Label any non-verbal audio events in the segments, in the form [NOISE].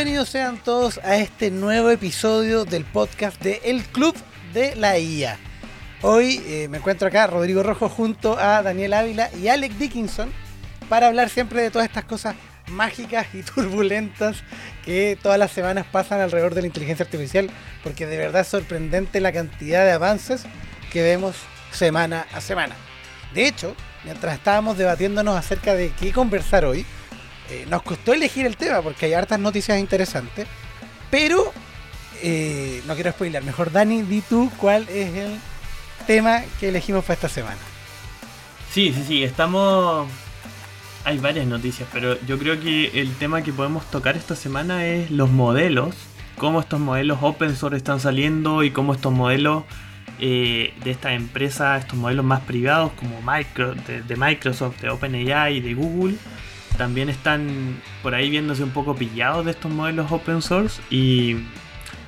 Bienvenidos sean todos a este nuevo episodio del podcast de El Club de la IA. Hoy eh, me encuentro acá, Rodrigo Rojo, junto a Daniel Ávila y Alec Dickinson, para hablar siempre de todas estas cosas mágicas y [LAUGHS] turbulentas que todas las semanas pasan alrededor de la inteligencia artificial, porque de verdad es sorprendente la cantidad de avances que vemos semana a semana. De hecho, mientras estábamos debatiéndonos acerca de qué conversar hoy, eh, nos costó elegir el tema porque hay hartas noticias interesantes, pero eh, no quiero spoiler. Mejor Dani, di tú cuál es el tema que elegimos para esta semana. Sí, sí, sí, estamos... Hay varias noticias, pero yo creo que el tema que podemos tocar esta semana es los modelos, cómo estos modelos open source están saliendo y cómo estos modelos eh, de esta empresa, estos modelos más privados como Micro, de, Microsoft, de OpenAI y de Google, también están por ahí viéndose un poco pillados de estos modelos open source y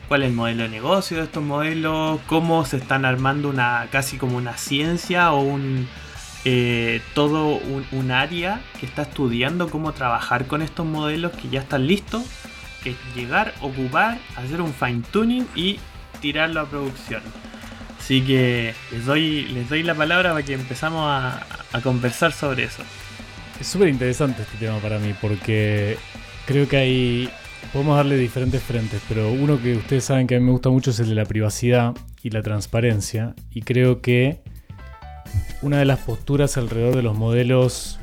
cuál es el modelo de negocio de estos modelos, cómo se están armando una casi como una ciencia o un eh, todo un, área que está estudiando cómo trabajar con estos modelos que ya están listos, que es llegar, ocupar, hacer un fine tuning y tirarlo a producción. Así que les doy, les doy la palabra para que empezamos a, conversar sobre eso. Es súper interesante este tema para mí porque creo que hay... Podemos darle diferentes frentes, pero uno que ustedes saben que a mí me gusta mucho es el de la privacidad y la transparencia. Y creo que una de las posturas alrededor de los modelos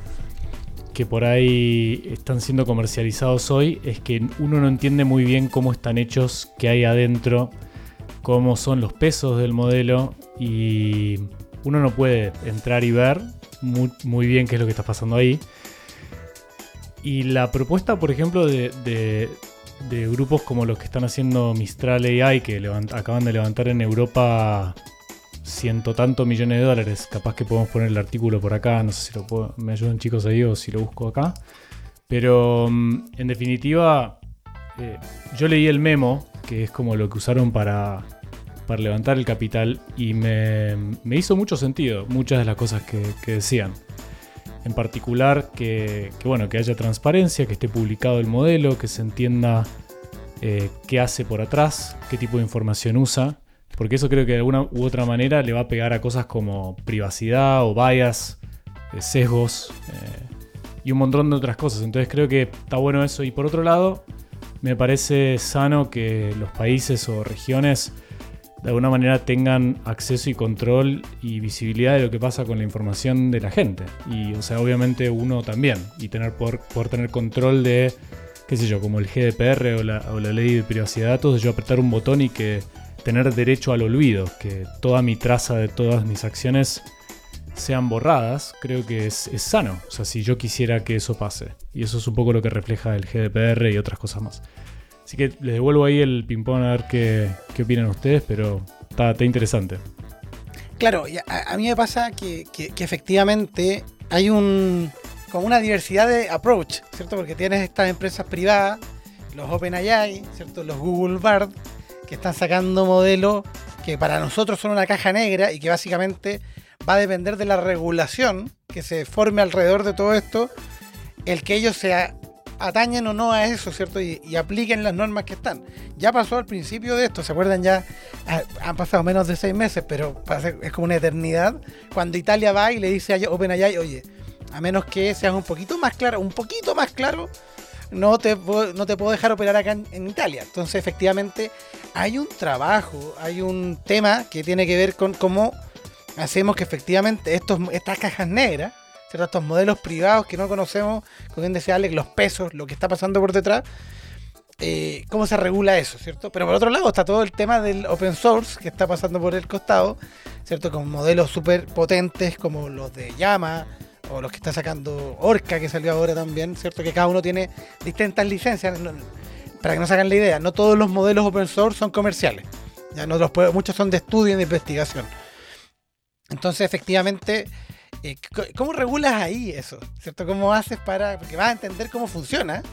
que por ahí están siendo comercializados hoy es que uno no entiende muy bien cómo están hechos, qué hay adentro cómo son los pesos del modelo y uno no puede entrar y ver muy, bien qué es lo que está pasando ahí. Y la propuesta, por ejemplo, de, grupos como los que están haciendo Mistral AI, que acaban de levantar en Europa ciento tantos millones de dólares. Capaz que podemos poner el artículo por acá, no sé si lo me ayudan chicos ahí o si lo busco acá. Pero mm, en definitiva, eh, yo leí el memo, que es como lo que usaron para, para levantar el capital y me, hizo mucho sentido muchas de las cosas que, decían. En particular que, bueno, que haya transparencia, que esté publicado el modelo, que se entienda eh, qué hace por atrás, qué tipo de información usa, porque eso creo que de alguna u otra manera le va a pegar a cosas como privacidad o bias, eh, sesgos eh, y un montón de otras cosas. Entonces creo que está bueno eso. Y por otro lado, me parece sano que los países o regiones de alguna manera tengan acceso y control y visibilidad de lo que pasa con la información de la gente. Y, o sea, obviamente uno también. Y tener poder, tener control de, qué sé yo, como el GDPR o la, o la ley de privacidad de datos, de yo apretar un botón y que tener derecho al olvido, que toda mi traza de todas mis acciones sean borradas, creo que es, es sano. O sea, si yo quisiera que eso pase. Y eso es un poco lo que refleja el GDPR y otras cosas más. Así que les devuelvo ahí el ping-pong a ver qué, opinan ustedes, pero está, interesante. Claro, a, mí me pasa que, efectivamente hay un como una diversidad de approach, ¿cierto? Porque tienes estas empresas privadas, los OpenAI, ¿cierto? Los Google Bard, que están sacando modelos que para nosotros son una caja negra y que básicamente va a depender de la regulación que se forme alrededor de todo esto, el que ellos se atañen o no a eso, ¿cierto? Y, apliquen las normas que están. Ya pasó al principio de esto, ¿se acuerdan? Ya ah, han pasado menos de seis meses, pero es como una eternidad. Cuando Italia va y le dice a OpenAI, oye, a menos que seas un poquito más claro, un poquito más claro, no te, no te puedo dejar operar acá en, Italia. Entonces, efectivamente, hay un trabajo, hay un tema que tiene que ver con cómo hacemos que efectivamente estos, estas cajas negras estos modelos privados que no conocemos, como bien decía Alex, los pesos, lo que está pasando por detrás, eh, cómo se regula eso, ¿cierto? Pero por otro lado está todo el tema del open source que está pasando por el costado, ¿cierto? Con modelos súper potentes como los de Llama o los que está sacando Orca, que salió ahora también, ¿cierto? Que cada uno tiene distintas licencias. para que no se hagan la idea, no todos los modelos open source son comerciales. Ya no los muchos son de estudio y de investigación. Entonces, efectivamente, eh, ¿Cómo regulas ahí eso? ¿Cierto? ¿Cómo haces para.? Porque vas a entender cómo funciona,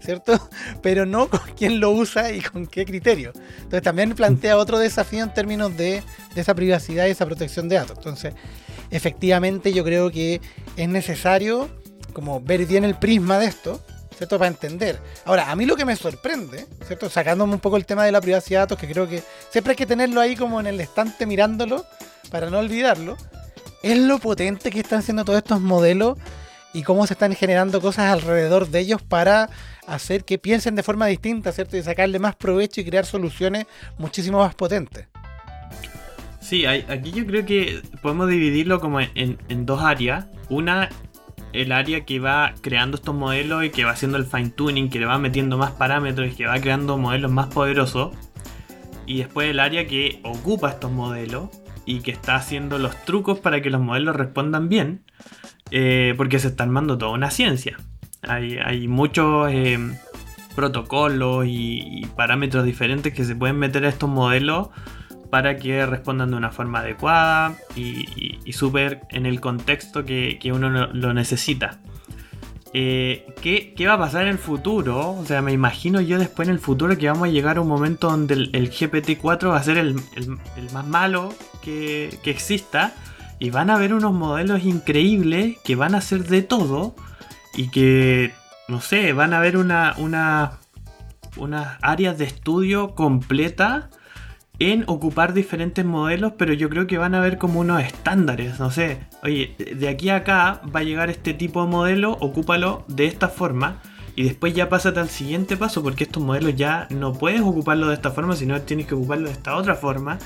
¿cierto? [LAUGHS] Pero no con [LAUGHS] quién lo usa y con qué criterio. Entonces también plantea otro desafío en términos de, esa privacidad y esa protección de datos. Entonces, efectivamente, yo creo que es necesario como ver bien el prisma de esto, ¿cierto? Para entender. Ahora, a mí lo que me sorprende, ¿cierto? Sacándome un poco el tema de la privacidad de datos, que creo que siempre hay que tenerlo ahí como en el estante mirándolo, para no olvidarlo, es lo potente que están siendo todos estos modelos y cómo se están generando cosas alrededor de ellos para hacer que piensen de forma distinta, ¿cierto? Y sacarle más provecho y crear soluciones muchísimo más potentes. Sí, aquí yo creo que podemos dividirlo como en, dos áreas. Una, el área que va creando estos modelos y que va haciendo el fine tuning, que le va metiendo más parámetros y que va creando modelos más poderosos. Y después el área que ocupa estos modelos y que está haciendo los trucos para que los modelos respondan bien. Eh, porque se está armando toda una ciencia. Hay, muchos eh, protocolos y, parámetros diferentes que se pueden meter a estos modelos para que respondan de una forma adecuada y, y, súper en el contexto que, uno lo necesita. Eh, ¿qué, va a pasar en el futuro? O sea, me imagino yo después en el futuro que vamos a llegar a un momento donde el, GPT-4 va a ser el, más malo que, exista y van a haber unos modelos increíbles que van a hacer de todo y que, no sé, van a haber una, una, unas áreas de estudio completa en ocupar diferentes modelos, pero yo creo que van a haber como unos estándares, no sé, oye, de aquí a acá va a llegar este tipo de modelo, ocúpalo de esta forma y después ya pásate al siguiente paso porque estos modelos ya no puedes ocuparlo de esta forma, sino tienes que ocuparlo de esta otra forma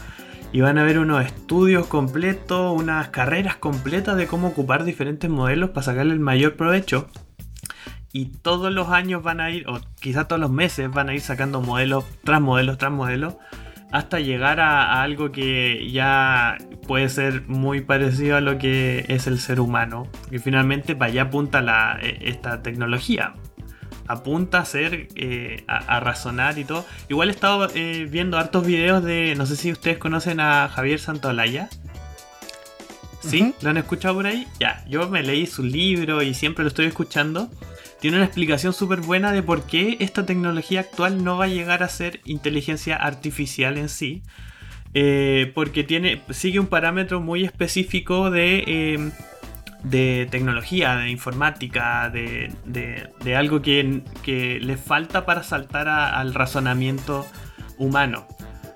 y van a haber unos estudios completos, unas carreras completas de cómo ocupar diferentes modelos para sacarle el mayor provecho. Y todos los años van a ir, o quizás todos los meses van a ir sacando modelos tras modelos tras modelos, hasta llegar a, algo que ya puede ser muy parecido a lo que es el ser humano. Y finalmente para allá apunta la, e, esta tecnología apunta a ser, eh, a, razonar y todo. Igual he estado eh, viendo hartos videos de, no sé si ustedes conocen a Javier Santolaya. ¿Sí? ¿Lo han escuchado por ahí? Ya, yo me leí su libro y siempre lo estoy escuchando. Tiene una explicación súper buena de por qué esta tecnología actual no va a llegar a ser inteligencia artificial en sí. Eh, porque tiene, sigue un parámetro muy específico de de tecnología, de informática, de, de, algo que, que, le falta para saltar al razonamiento humano.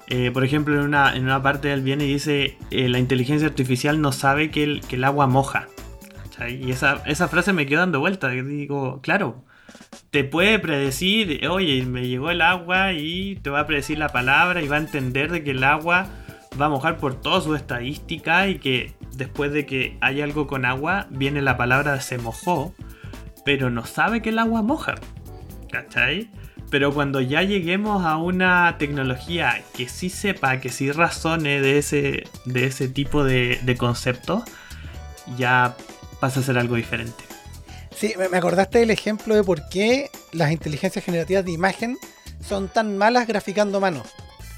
Eh, por ejemplo, en una, en una parte del viene dice, eh, la inteligencia artificial no sabe que el, que el agua moja. Y esa, esa, frase me quedó dando vuelta. Digo, claro, te puede predecir, oye, me llegó el agua y te va a predecir la palabra y va a entender de que el agua va a mojar por toda su estadística y que después de que hay algo con agua, viene la palabra se mojó, pero no sabe que el agua moja. ¿Cachai? Pero cuando ya lleguemos a una tecnología que sí sepa, que sí razone de ese, de ese tipo de, de conceptos, ya pasa a ser algo diferente. Sí, me acordaste del ejemplo de por qué las inteligencias generativas de imagen son tan malas graficando mano.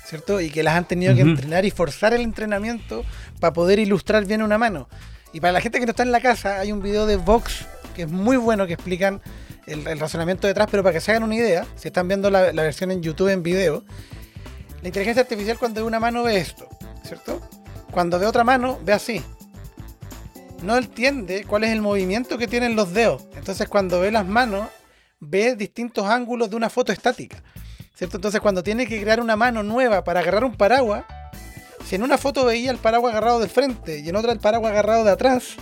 ¿Cierto? Y que las han tenido que entrenar y forzar el entrenamiento para poder ilustrar bien una mano. Y para la gente que no está en la casa, hay un video de Vox que es muy bueno que explican el, razonamiento detrás, pero para que se hagan una idea, si están viendo la, versión en YouTube en video, la inteligencia artificial cuando ve una mano ve esto, ¿cierto? Cuando ve otra mano, ve así. No entiende cuál es el movimiento que tienen los dedos. Entonces cuando ve las manos, ve distintos ángulos de una foto estática. Entonces cuando tiene que crear una mano nueva para agarrar un paraguas, si en una foto veía el paraguas agarrado del frente y en otra el paraguas agarrado de atrás,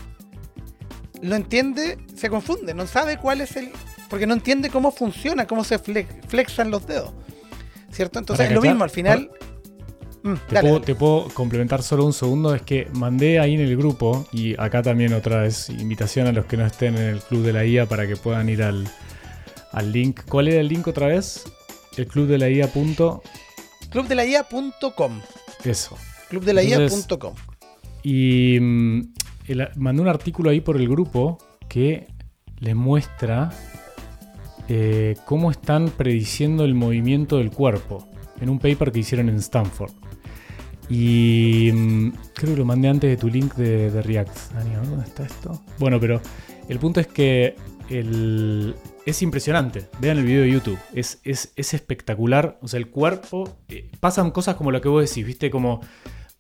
lo entiende, se confunde, no sabe cuál es el... porque no entiende cómo funciona, cómo se flexan los dedos. ¿Cierto? Entonces es lo mismo, al final... Mm, te, puedo, complementar solo un segundo, es que mandé ahí en el grupo, y acá también otra vez invitación a los que no estén en el Club de la IA para que puedan ir al, al link. ¿Cuál era el link otra vez? El club de la IA. Clubdelaia.com. Eso. Clubdelaia.com. Y mm, mandé un artículo ahí por el grupo que les muestra eh, cómo están prediciendo el movimiento del cuerpo en un paper que hicieron en Stanford. Y mm, creo que lo mandé antes de tu link de, de React. ¿dónde está esto? Bueno, pero el punto es que el, es impresionante. Vean el video de YouTube. Es, es, espectacular. O sea, el cuerpo. Eh, pasan cosas como lo que vos decís, ¿viste? Como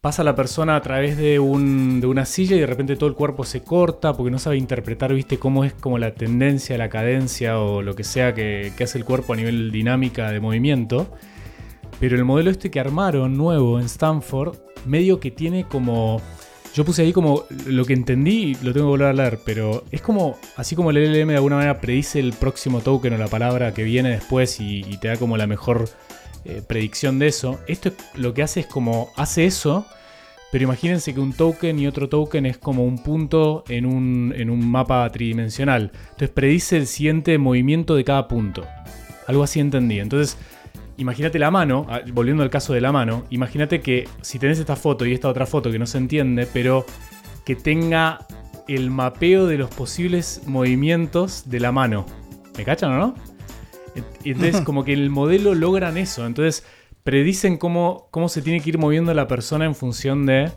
pasa la persona a través de, un, de, una silla y de repente todo el cuerpo se corta porque no sabe interpretar, viste, cómo es como la tendencia, la cadencia o lo que sea que, que hace el cuerpo a nivel dinámica de movimiento. Pero el modelo este que armaron nuevo en Stanford, medio que tiene como... Yo puse ahí como lo que entendí, lo tengo que volver a leer, pero es como, así como el LLM de alguna manera predice el próximo token o la palabra que viene después y, te da como la mejor eh, predicción de eso. Esto lo que hace es como hace eso, pero imagínense que un token y otro token es como un punto en un, en un mapa tridimensional. Entonces predice el siguiente movimiento de cada punto. Algo así entendí. Entonces, imagínate la mano, ah, volviendo al caso de la mano, imagínate que si tenés esta foto y esta otra foto que no se entiende, pero que tenga el mapeo de los posibles movimientos de la mano. ¿Me cachan o no? Y entonces [LAUGHS] como que el modelo logran eso. Entonces predicen cómo, cómo se tiene que ir moviendo la persona en función de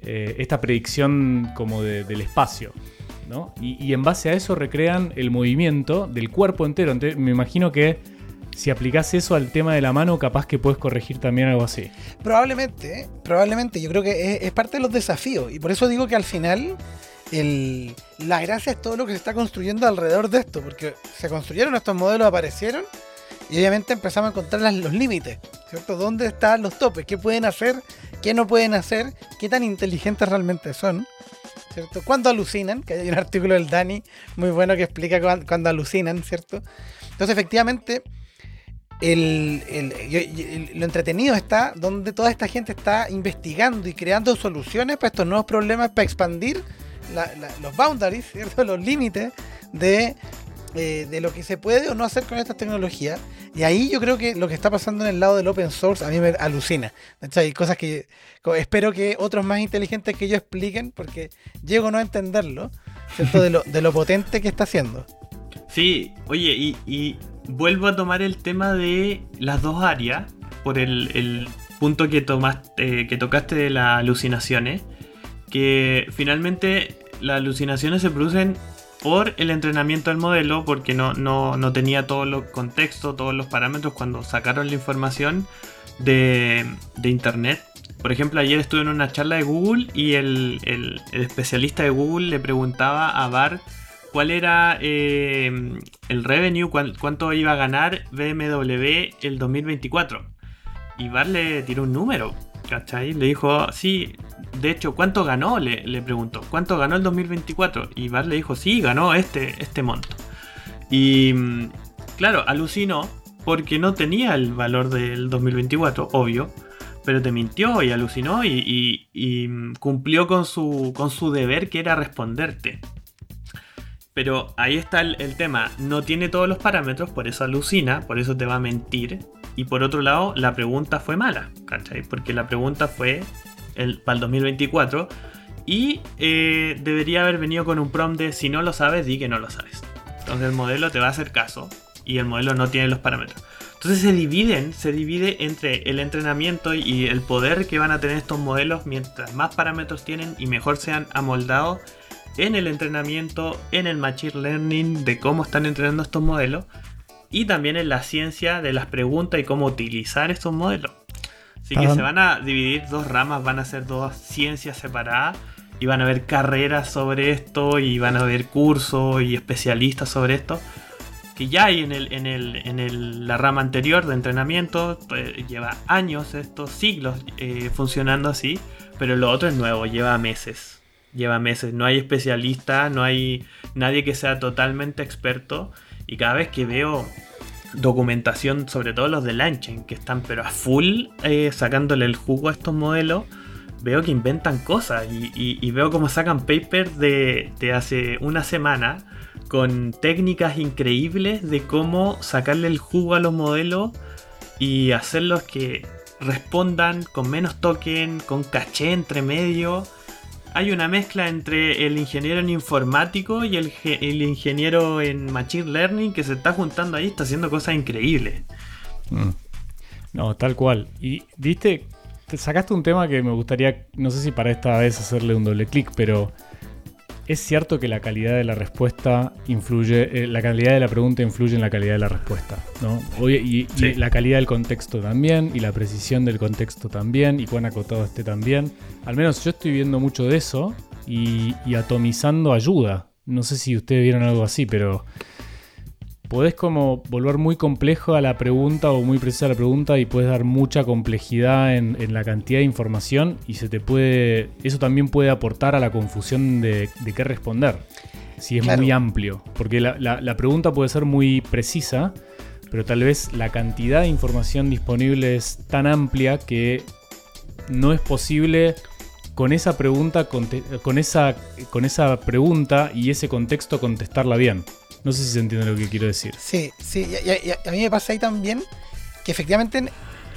eh, esta predicción como del espacio. ¿no? Y, en base a eso recrean el movimiento del cuerpo entero. Entonces, me imagino que si aplicas eso al tema de la mano, capaz que puedes corregir también algo así. Probablemente, ¿eh? probablemente. Yo creo que es, es, parte de los desafíos. Y por eso digo que al final el, la gracia es todo lo que se está construyendo alrededor de esto, porque se construyeron estos modelos, aparecieron, y obviamente empezamos a encontrar los límites, ¿cierto? ¿Dónde están los topes? ¿Qué pueden hacer? ¿Qué no pueden hacer? ¿Qué tan inteligentes realmente son? ¿Cierto? ¿Cuándo alucinan? Que hay un [LAUGHS] artículo del Dani muy bueno que explica cuándo, alucinan, ¿cierto? Entonces, efectivamente, lo entretenido está donde toda esta gente está investigando y creando soluciones para estos nuevos problemas, para expandir los boundaries, ¿cierto? [LAUGHS] los límites de, eh, de lo que se puede o no hacer con esta tecnología. Y ahí yo creo que lo que está pasando en el lado del open source a mí me alucina. De hecho, hay cosas que espero que otros más inteligentes que yo expliquen, porque llego no a entenderlo, ¿cierto? De lo, de lo potente que está haciendo. Sí, oye, y, vuelvo a tomar el tema de las dos áreas, por el, punto que, tomaste, que tocaste de las alucinaciones que finalmente las alucinaciones se producen por el entrenamiento del modelo, porque no, no, tenía todos los contextos, todos los parámetros cuando sacaron la información de, internet. Por ejemplo, ayer estuve en una charla de Google y el, especialista de Google le preguntaba a Bar cuál era eh, el revenue, cuánto iba a ganar BMW el 2024. Y Bar le tiró un número, ¿cachai? Le dijo, sí, de hecho, ¿cuánto ganó? Le, preguntó. ¿Cuánto ganó el 2024? Y Bar le dijo, sí, ganó este, este monto. Y mm, claro, alucinó porque no tenía el valor del 2024, obvio. Pero te mintió y alucinó y, mm, cumplió con su, con su deber que era responderte. Pero ahí está el, tema, no tiene todos los parámetros, por eso alucina, por eso te va a mentir. Y por otro lado, la pregunta fue mala, ¿cachai? Porque la pregunta fue el, para el 2024. Y eh, debería haber venido con un prompt de si no lo sabes, di que no lo sabes. Entonces el modelo te va a hacer caso y el modelo no tiene los parámetros. Entonces se dividen, se divide entre el entrenamiento y el poder que van a tener estos modelos mientras más parámetros tienen y mejor sean amoldados en el entrenamiento, en el machine learning de cómo están entrenando estos modelos y también en la ciencia de las preguntas y cómo utilizar estos modelos. Así que se van a dividir dos ramas, van a ser dos ciencias separadas y van a haber carreras sobre esto y van a haber cursos y especialistas sobre esto que ya hay en, el, en, el, en la rama anterior de entrenamiento, pues, lleva años, estos siglos eh, funcionando así, pero lo otro es nuevo, lleva meses, lleva meses, no hay especialista, no hay nadie que sea totalmente experto. Y cada vez que veo documentación, sobre todo los de Lanchen, que están pero a full eh, sacándole el jugo a estos modelos, veo que inventan cosas. Y, veo como sacan papers de, hace una semana con técnicas increíbles de cómo sacarle el jugo a los modelos y hacerlos que respondan con menos token, con caché entre medio hay una mezcla entre el ingeniero en informático y el, ingeniero en machine learning que se está juntando ahí, está haciendo cosas increíbles. Mm. No, tal cual. Y viste, te sacaste un tema que me gustaría, no sé si para esta vez hacerle un doble clic, pero es cierto que la calidad de la respuesta influye, eh, la calidad de la pregunta influye en la calidad de la respuesta, ¿no? y, la calidad del contexto también, y la precisión del contexto también, y cuán acotado esté también. Al menos yo estoy viendo mucho de eso y, y atomizando ayuda. No sé si ustedes vieron algo así, pero podés como volver muy complejo a la pregunta o muy precisa a la pregunta y puedes dar mucha complejidad en, la cantidad de información y se te puede. Eso también puede aportar a la confusión de, qué responder. Si es muy amplio. Porque la, pregunta puede ser muy precisa, pero tal vez la cantidad de información disponible es tan amplia que no es posible con esa pregunta, con esa, con esa pregunta y ese contexto contestarla bien. No sé si se entiende lo que quiero decir. Sí, sí, y, a mí me pasa ahí también que efectivamente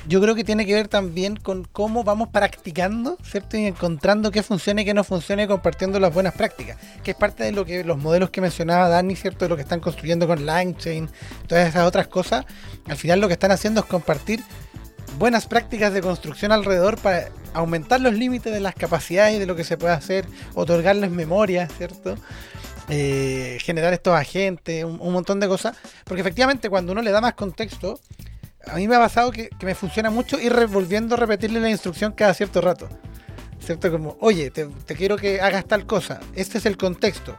yo creo que tiene que ver también con cómo vamos practicando, ¿cierto? Y encontrando qué funciona y qué no funciona y compartiendo las buenas prácticas, que es parte de lo que los modelos que mencionaba Dani, ¿cierto? De lo que están construyendo con LangChain, todas esas otras cosas. Al final lo que están haciendo es compartir buenas prácticas de construcción alrededor para aumentar los límites de las capacidades y de lo que se puede hacer, otorgarles memoria, ¿cierto? Eh, generar estos agentes, un, montón de cosas. Porque efectivamente cuando uno le da más contexto, a mí me ha pasado que, me funciona mucho ir volviendo a repetirle la instrucción cada cierto rato. ¿Cierto? Como, oye, te, quiero que hagas tal cosa. Este es el contexto.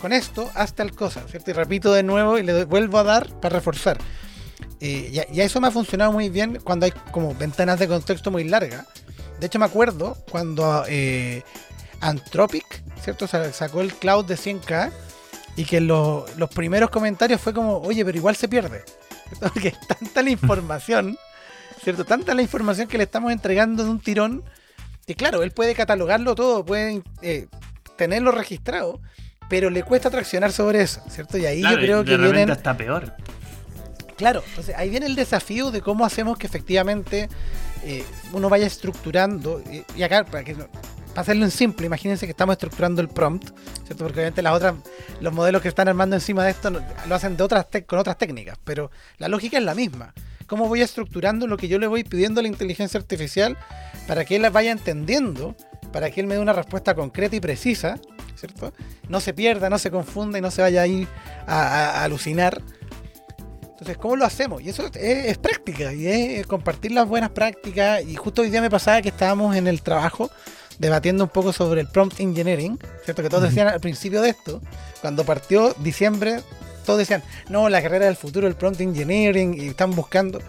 Con esto, haz tal cosa. ¿Cierto? Y repito de nuevo y le vuelvo a dar para reforzar. Eh, y, a eso me ha funcionado muy bien cuando hay como ventanas de contexto muy largas. De hecho, me acuerdo cuando eh, Anthropic, ¿cierto? Sacó el cloud de 100k y que los primeros comentarios fue como, oye, pero igual se pierde. [LAUGHS] Porque es tanta la información, [LAUGHS] ¿cierto? Tanta la información que le estamos entregando de un tirón, que claro, él puede catalogarlo todo, puede eh, tenerlo registrado, pero le cuesta traccionar sobre eso, ¿cierto? Y ahí yo creo que viene. está peor. Claro, entonces ahí viene el desafío de cómo hacemos que efectivamente eh, uno vaya estructurando, y, acá, para que para hacerlo en simple, imagínense que estamos estructurando el prompt, ¿cierto? Porque obviamente las otras, los modelos que están armando encima de esto lo hacen de otras con otras técnicas, pero la lógica es la misma. ¿Cómo voy estructurando lo que yo le voy pidiendo a la inteligencia artificial para que él la vaya entendiendo, para que él me dé una respuesta concreta y precisa, ¿cierto? No se pierda, no se confunda y no se vaya ahí a, a alucinar. Entonces, ¿cómo lo hacemos? Y eso es, es, práctica, y es compartir las buenas prácticas. Y justo hoy día me pasaba que estábamos en el trabajo debatiendo un poco sobre el prompt engineering, ¿cierto? Que todos decían al principio de esto, cuando partió diciembre, todos decían, no, la carrera del futuro, el prompt engineering, y están buscando.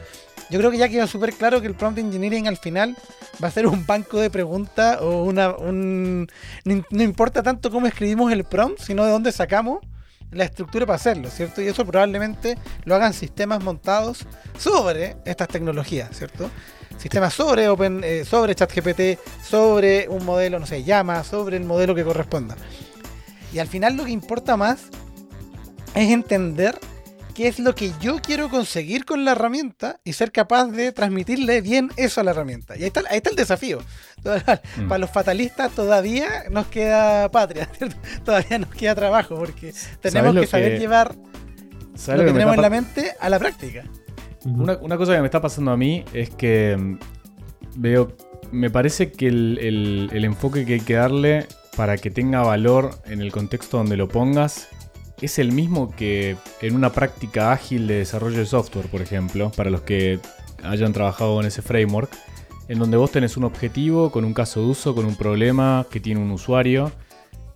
Yo creo que ya quedó súper claro que el prompt engineering al final va a ser un banco de preguntas o una. Un, no, importa tanto cómo escribimos el prompt, sino de dónde sacamos la estructura para hacerlo, ¿cierto? Y eso probablemente lo hagan sistemas montados sobre estas tecnologías, ¿cierto? Sistemas sobre Open, eh, sobre ChatGPT, sobre un modelo, no sé, llama, sobre el modelo que corresponda. Y al final lo que importa más es entender qué es lo que yo quiero conseguir con la herramienta y ser capaz de transmitirle bien eso a la herramienta. Y ahí está, ahí está el desafío. [LAUGHS] Mm. Para los fatalistas todavía nos queda patria, [LAUGHS] todavía nos queda trabajo porque tenemos que saber llevar lo que tenemos en la mente a la práctica una, cosa que me está pasando a mí es que mm, veo. Me parece que el, enfoque que hay que darle para que tenga valor en el contexto donde lo pongas es el mismo que en una práctica ágil de desarrollo de software, por ejemplo, para los que hayan trabajado en ese framework, en donde vos tenés un objetivo con un caso de uso, con un problema que tiene un usuario,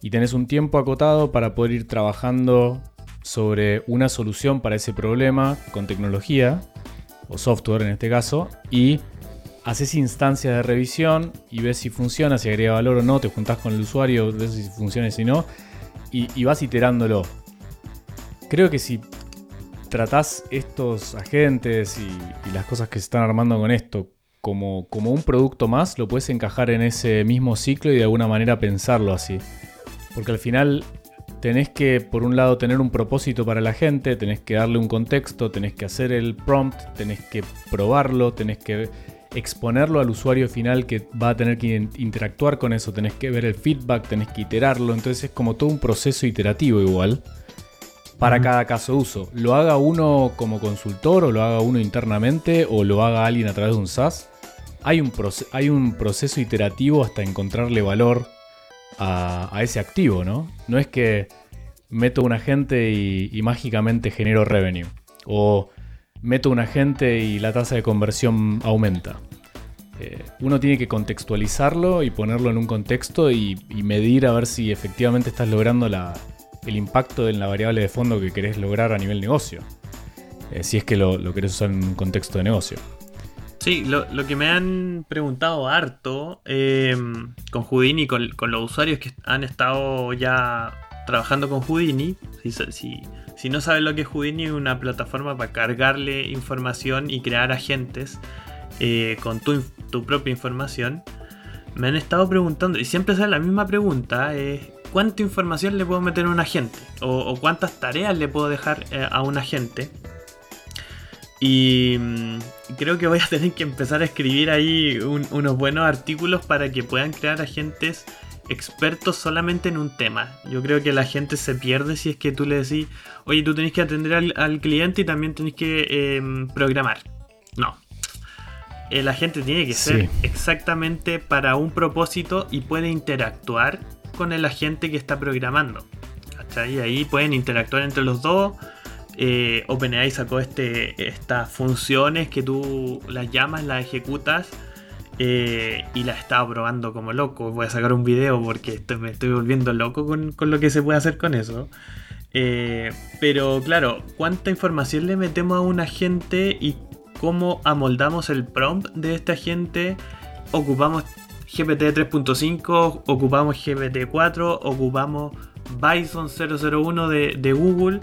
y tenés un tiempo acotado para poder ir trabajando sobre una solución para ese problema con tecnología o software en este caso, y haces instancias de revisión y ves si funciona, si agrega valor o no, te juntás con el usuario, ves si funciona y si no, y, vas iterándolo. Creo que si tratás estos agentes y, las cosas que se están armando con esto como, como un producto más, lo puedes encajar en ese mismo ciclo y de alguna manera pensarlo así. Porque al final tenés que, por un lado, tener un propósito para la gente, tenés que darle un contexto, tenés que hacer el prompt, tenés que probarlo, tenés que exponerlo al usuario final que va a tener que interactuar con eso, tenés que ver el feedback, tenés que iterarlo, entonces es como todo un proceso iterativo igual para cada caso de uso. Lo haga uno como consultor o lo haga uno internamente o lo haga alguien a través de un SaaS. Hay un, hay un proceso iterativo hasta encontrarle valor a, ese activo, ¿no? No es que meto un agente y, mágicamente genero revenue. O meto un agente y la tasa de conversión aumenta. Eh, uno tiene que contextualizarlo y ponerlo en un contexto y, medir a ver si efectivamente estás logrando el impacto en la variable de fondo que querés lograr a nivel negocio. Eh, si es que lo, lo querés usar en un contexto de negocio. Sí, lo, que me han preguntado harto eh, con Houdini, con, con los usuarios que han estado ya trabajando con Houdini, si, no sabes lo que es Houdini, es una plataforma para cargarle información y crear agentes eh, con tu, propia información. Me han estado preguntando, y siempre sale la misma pregunta, es ¿cuánta información le puedo meter a un agente? O, cuántas tareas le puedo dejar eh, a un agente. Y mm, creo que voy a [LAUGHS] tener que empezar a escribir ahí unos buenos artículos para que puedan crear agentes expertos solamente en un tema. Yo creo que la gente se pierde si es que tú le decís, oye, tú tenés que atender al, cliente y también tenés que em, programar. No. El agente tiene que ser exactamente para un propósito y puede interactuar con el agente que está programando. Y ahí pueden interactuar entre los dos eh, OpenAI sacó este, estas funciones que tú las llamas, las ejecutas eh, y las estaba probando como loco. Voy a sacar un video porque me estoy volviendo loco con, lo que se puede hacer con eso. Eh, pero claro, ¿cuánta información le metemos a un agente y cómo amoldamos el prompt de este agente? Ocupamos GPT 3.5, ocupamos GPT 4, ocupamos Bison 001 de, de Google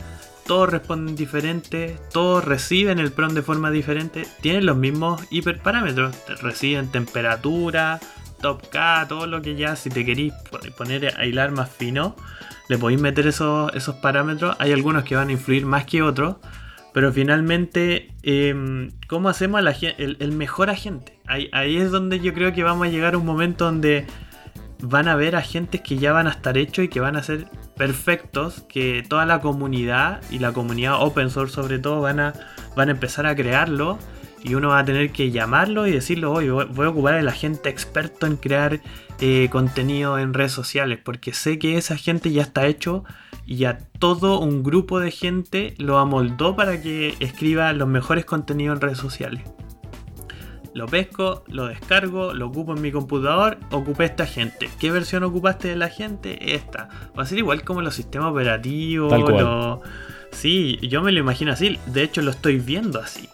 todos responden diferente, todos reciben el PROM de forma diferente, tienen los mismos hiperparámetros, reciben temperatura, top K, todo lo que ya si te queréis poner a hilar más fino, le podéis meter esos, esos parámetros, hay algunos que van a influir más que otros, pero finalmente, em, ¿cómo hacemos el, mejor agente? Ahí, ahí es donde yo creo que vamos a llegar a un momento donde van a ver agentes que ya van a estar hechos y que van a ser perfectos, que toda la comunidad y la comunidad open source sobre todo van a, van a empezar a crearlo y uno va a tener que llamarlo y decirlo, oye, voy a ocupar el agente experto en crear eh, contenido en redes sociales, porque sé que esa gente ya está hecho y ya todo un grupo de gente lo amoldó para que escriba los mejores contenidos en redes sociales lo pesco, lo descargo, lo ocupo en mi computador, ocupé esta gente. ¿Qué versión ocupaste de la gente? Esta. Va a ser igual como los sistemas operativos. Sí, yo me lo imagino así. De hecho, lo estoy viendo así.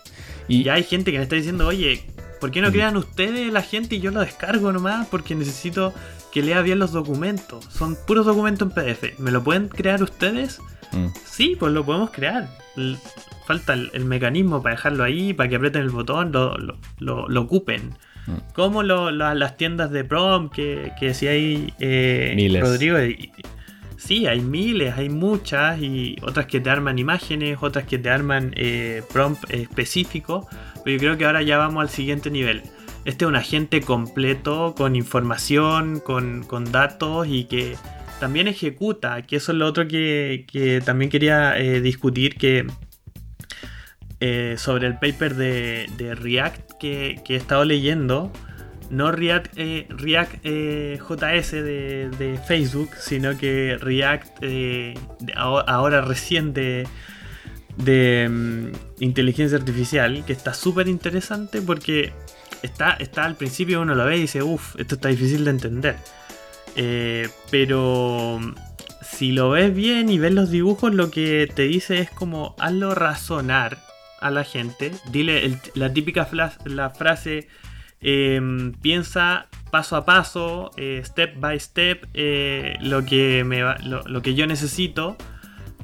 Y ya hay gente que me está diciendo, oye, ¿por qué no crean ustedes la gente y yo lo descargo nomás? Porque necesito que lea bien los documentos. Son puros documentos en PDF. ¿Me lo pueden crear ustedes? Mm. Sí, pues lo podemos crear falta el, mecanismo para dejarlo ahí, para que aprieten el botón, lo, ocupen. Mm. Como las tiendas de prom, que, que si hay eh, miles. Rodrigo, sí, hay miles, hay muchas, y otras que te arman imágenes, otras que te arman eh, prompt específico. Pero yo creo que ahora ya vamos al siguiente nivel. Este es un agente completo, con información, con, datos y que también ejecuta, que eso es lo otro que, también quería eh, discutir, que eh, sobre el paper de, React que, he estado leyendo. No React, eh, React eh, JS de, Facebook, sino que React ahora reciente de, mm, inteligencia artificial, que está súper interesante porque está, está al principio uno lo ve y dice, uff, esto está difícil de entender. pero si lo ves bien y ves los dibujos, lo que te dice es como hazlo razonar a la gente, dile la típica la frase, em, piensa paso a paso, eh, step by step, eh, lo, que me lo, que yo necesito,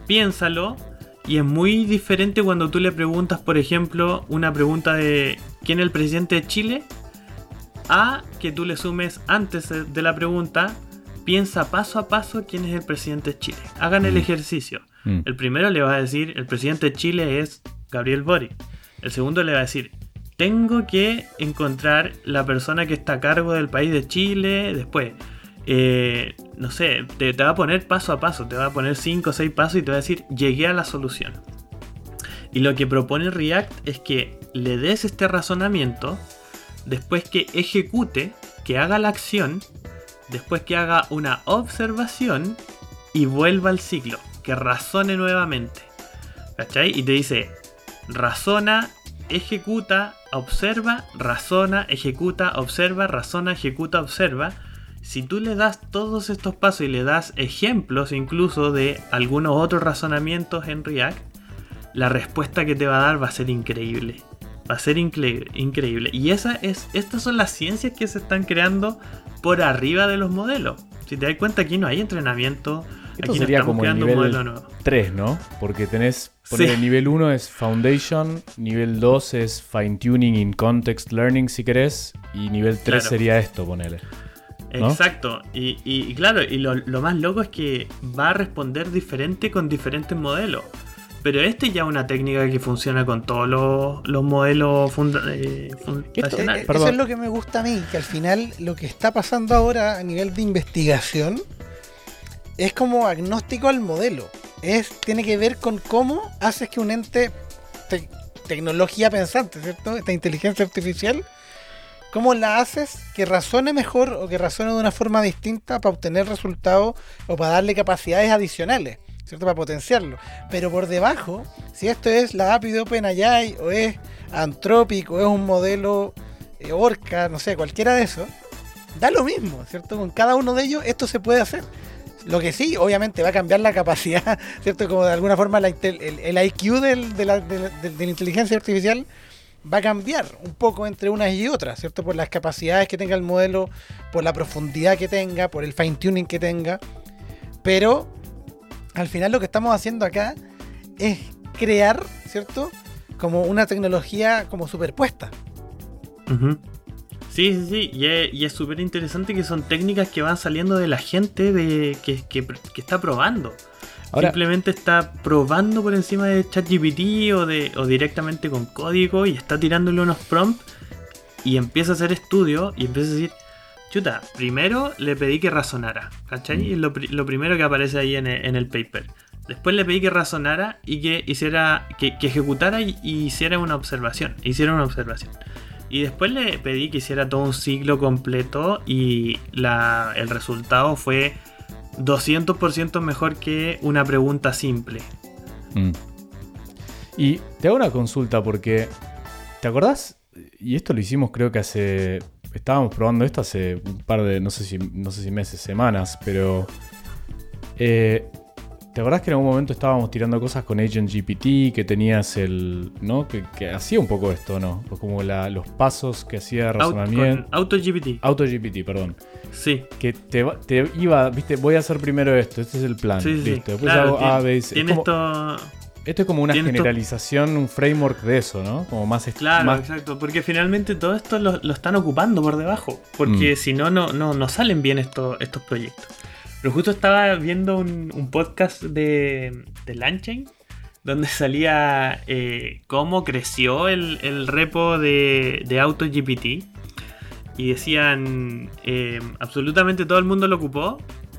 piénsalo. Y es muy diferente cuando tú le preguntas, por ejemplo, una pregunta de ¿quién es el presidente de Chile? A que tú le sumes antes de la pregunta, piensa paso a paso quién es el presidente de Chile. Hagan el mm. ejercicio. Mm. El primero le va a decir, el presidente de Chile es Gabriel Boric. El segundo le va a decir, tengo que encontrar la persona que está a cargo del país de Chile. Después, eh, no sé, te, va a poner paso a paso, te va a poner 5 o 6 pasos y te va a decir, llegué a la solución. Y lo que propone React es que le des este razonamiento, después que ejecute, que haga la acción, después que haga una observación y vuelva al ciclo, que razone nuevamente. ¿Cachai? Y te dice, razona, ejecuta, observa, razona, ejecuta, observa, razona, ejecuta, observa. Si tú le das todos estos pasos y le das ejemplos incluso de algunos otros razonamientos en React, la respuesta que te va a dar va a ser increíble. Va a ser increíble. Y esa es, estas son las ciencias que se están creando por arriba de los modelos. Si te das cuenta, aquí no hay entrenamiento. Esto sería como el nivel 3, ¿no? Porque tenés, el nivel 1 es Foundation, nivel 2 es Fine Tuning in Context Learning, si querés, y nivel 3 sería esto, ponele. Exacto, y, claro, y lo, lo, más loco es que va a responder diferente con diferentes modelos. Pero este ya es una técnica que funciona con todos los, modelos eh, fundacionales. Eso es lo que me gusta a mí, que al final lo que está pasando ahora a nivel de investigación es como agnóstico al modelo. Es, tiene que ver con cómo haces que un ente, tecnología pensante, ¿cierto? Esta inteligencia artificial, cómo la haces que razone mejor o que razone de una forma distinta para obtener resultados o para darle capacidades adicionales. ¿cierto? Para potenciarlo. Pero por debajo, si esto es la API de OpenAI o es Anthropic o es un modelo eh, Orca, no sé, cualquiera de esos, da lo mismo, ¿cierto? Con cada uno de ellos esto se puede hacer. Lo que sí, obviamente, va a cambiar la capacidad, [LAUGHS] ¿cierto? Como de alguna forma el, IQ de, la, inteligencia artificial va a cambiar un poco entre unas y otras, ¿cierto? Por las capacidades que tenga el modelo, por la profundidad que tenga, por el fine tuning que tenga. Pero al final lo que estamos haciendo acá es crear, ¿cierto? Como una tecnología como superpuesta. Sí, sí, sí, y es súper interesante que son técnicas que van saliendo de la gente de, que, está probando. Simplemente está probando por encima de ChatGPT o, de, o directamente con código y está tirándole unos prompts y empieza a hacer estudios y empieza a decir, Chuta, primero le pedí que razonara, ¿cachai? Mm. Lo, lo, primero que aparece ahí en el, paper. Después le pedí que razonara y que hiciera, que, ejecutara y, hiciera una observación. Hiciera una observación. Y después le pedí que hiciera todo un ciclo completo y la, el resultado fue 200% mejor que una pregunta simple. Mm. Y te hago una consulta porque, ¿te acordás? Y esto lo hicimos creo que hace estábamos probando esto hace un par de, no sé si, no sé si meses, semanas, pero... Eh, ¿Te acordás que en algún momento estábamos tirando cosas con Agent GPT, que tenías el. ¿no? Que, hacía un poco esto, ¿no? Pues como los pasos que hacía razonamiento. Auto, GPT. Auto GPT, perdón. Sí. Que te, te, iba, viste, voy a hacer primero esto, este es el plan. Sí, sí, Después hago A, B, C. Tiene esto esto es como una generalización, un framework de eso, ¿no? Como más Claro, exacto. Porque finalmente todo esto lo, están ocupando por debajo. Porque mm. si no, no, no, salen bien estos, estos proyectos. Pero justo estaba viendo un, podcast de, de Lanchain donde [LAUGHS] salía eh, cómo creció el, repo de, de AutoGPT. Y decían, eh, absolutamente todo el mundo lo ocupó,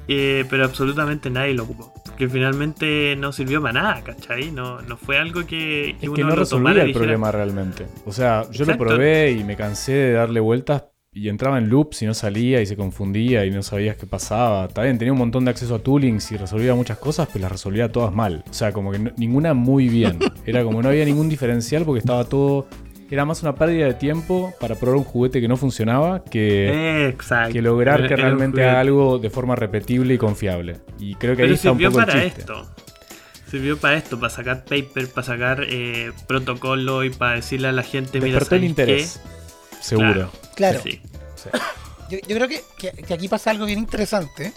eh, pero absolutamente nadie lo ocupó. Que finalmente no sirvió para nada, ¿cachai? No, no fue algo que, que es que no resolvía el problema realmente. O sea, yo lo probé y me cansé de darle vueltas y entraba en loops y no salía y se confundía y no sabías qué pasaba. Está bien, tenía un montón de acceso a toolings y resolvía muchas cosas, pero las resolvía todas mal. O sea, como que ninguna muy bien. [LAUGHS] Era como no había ningún diferencial porque estaba todo era más una pérdida de tiempo para probar un juguete que no funcionaba que, que lograr que realmente haga algo de forma repetible y confiable. Y creo que ahí está un poco para esto. Sirvió para esto, para sacar paper, para sacar eh, protocolo y para decirle a la gente, mira, el interés. Seguro. Claro. Yo, creo que, que, aquí pasa algo bien interesante,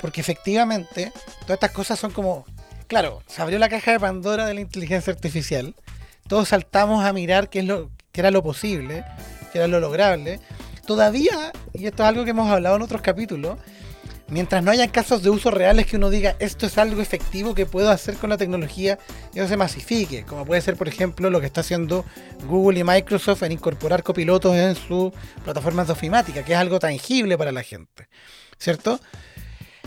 porque efectivamente todas estas cosas son como, claro, se abrió la caja de Pandora de la inteligencia artificial todos saltamos a mirar qué es lo que era lo posible, qué era lo lograble. Todavía, y esto es algo que hemos hablado en otros capítulos, mientras no hayan casos de uso reales que uno diga esto es algo efectivo que puedo hacer con la tecnología y eso se masifique, como puede ser por ejemplo lo que está haciendo Google y Microsoft en incorporar copilotos en sus plataformas de ofimática, que es algo tangible para la gente, ¿cierto?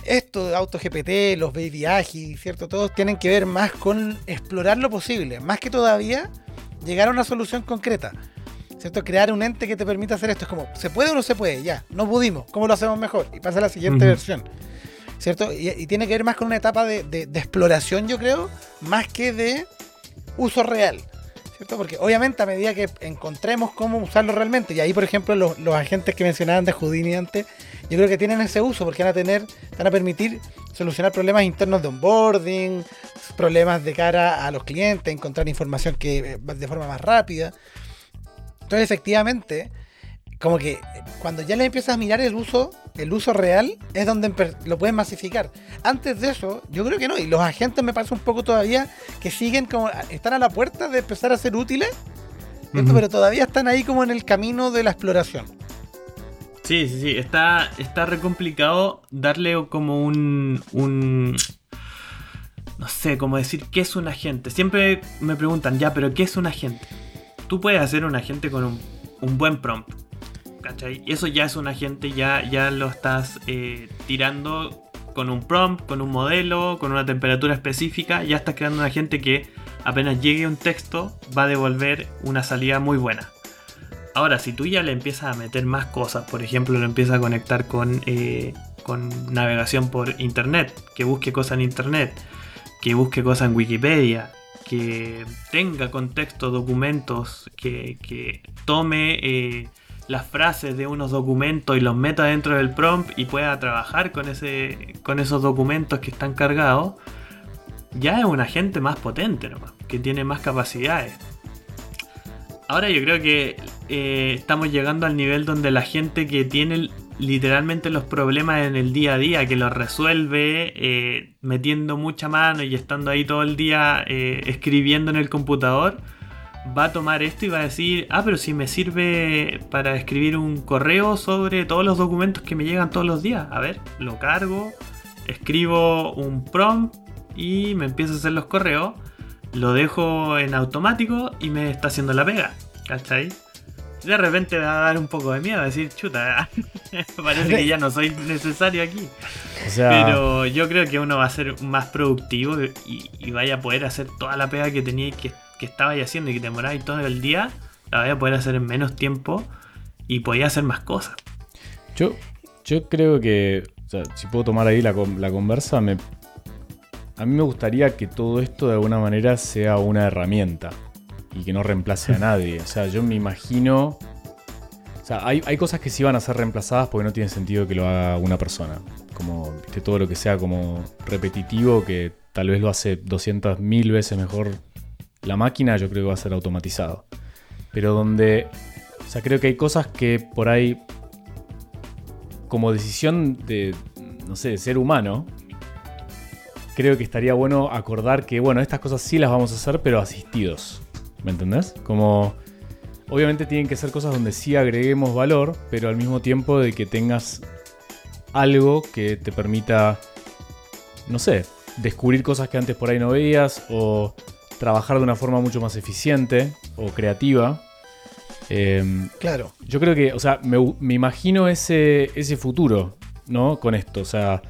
esto de AutoGPT, los Baby Agi, ¿cierto? Todos tienen que ver más con explorar lo posible, más que todavía llegar a una solución concreta. ¿Cierto? Crear un ente que te permita hacer esto. Es como, ¿se puede o no se puede? Ya, no pudimos. ¿Cómo lo hacemos mejor? Y pasa a la siguiente versión. ¿Cierto? Y, y tiene que ver más con una etapa de, de- de exploración, yo creo, más que de uso real. ¿Cierto? Porque obviamente a medida que encontremos cómo usarlo realmente, y ahí por ejemplo los, los agentes que mencionaban de Houdini antes, yo creo que tienen ese uso porque van a tener, van a permitir solucionar problemas internos de onboarding, problemas de cara a los clientes, encontrar información que eh, de forma más rápida. Entonces efectivamente, como que cuando ya le empiezas a mirar el uso, el uso real, es donde lo puedes masificar. Antes de eso, yo creo que no. Y los agentes me parece un poco todavía que siguen como, están a la puerta de empezar a ser útiles, pero todavía están ahí como en el camino de la exploración. Sí, sí, sí. Está, está re complicado darle como un, un. No sé, cómo decir qué es un agente. Siempre me preguntan, ya, pero ¿qué es un agente? Tú puedes hacer un agente con un, buen prompt. ¿Cachai? Y eso ya es un agente, ya, ya lo estás eh, tirando con un prompt, con un modelo, con una temperatura específica. Ya estás creando un agente que apenas llegue un texto va a devolver una salida muy buena. Ahora, si tú ya le empiezas a meter más cosas, por ejemplo, lo empiezas a conectar con, eh, con navegación por internet, que busque cosas en internet, que busque cosas en Wikipedia, que tenga contexto, documentos, que, que tome eh, las frases de unos documentos y los meta dentro del prompt y pueda trabajar con, ese, con esos documentos que están cargados, ya es un agente más potente nomás, que tiene más capacidades. Ahora yo creo que eh, estamos llegando al nivel donde la gente que tiene literalmente los problemas en el día a día, que los resuelve eh, metiendo mucha mano y estando ahí todo el día eh, escribiendo en el computador, va a tomar esto y va a decir, ah, pero si me sirve para escribir un correo sobre todos los documentos que me llegan todos los días. A ver, lo cargo, escribo un prompt y me empiezo a hacer los correos lo dejo en automático y me está haciendo la pega. ¿Cachai? De repente va a dar un poco de miedo, decir, chuta, [LAUGHS] parece que ya no soy necesario aquí. O sea, Pero yo creo que uno va a ser más productivo y, y vaya a poder hacer toda la pega que tenía que, que estabais haciendo y que te demoráis todo el día, la vaya a poder hacer en menos tiempo y podía hacer más cosas. yo, yo creo que, o sea, si puedo tomar ahí la, la conversa, me, a mí me gustaría que todo esto de alguna manera sea una herramienta y que no reemplace a nadie. O sea, yo me imagino... O sea, hay, hay cosas que sí van a ser reemplazadas porque no tiene sentido que lo haga una persona. Como, viste, todo lo que sea como repetitivo, que tal vez lo hace 200.000 veces mejor la máquina, yo creo que va a ser automatizado. Pero donde... O sea, creo que hay cosas que por ahí como decisión de, no sé, de ser humano, creo que estaría bueno acordar que, bueno, estas cosas sí las vamos a hacer, pero asistidos. ¿Me entendés? Como, obviamente tienen que ser cosas donde sí agreguemos valor, pero al mismo tiempo de que tengas algo que te permita, no sé, descubrir cosas que antes por ahí no veías o trabajar de una forma mucho más eficiente o creativa. Em, Claro. yo creo que, o sea, me, me imagino ese, ese futuro, ¿no? Con esto, o sea,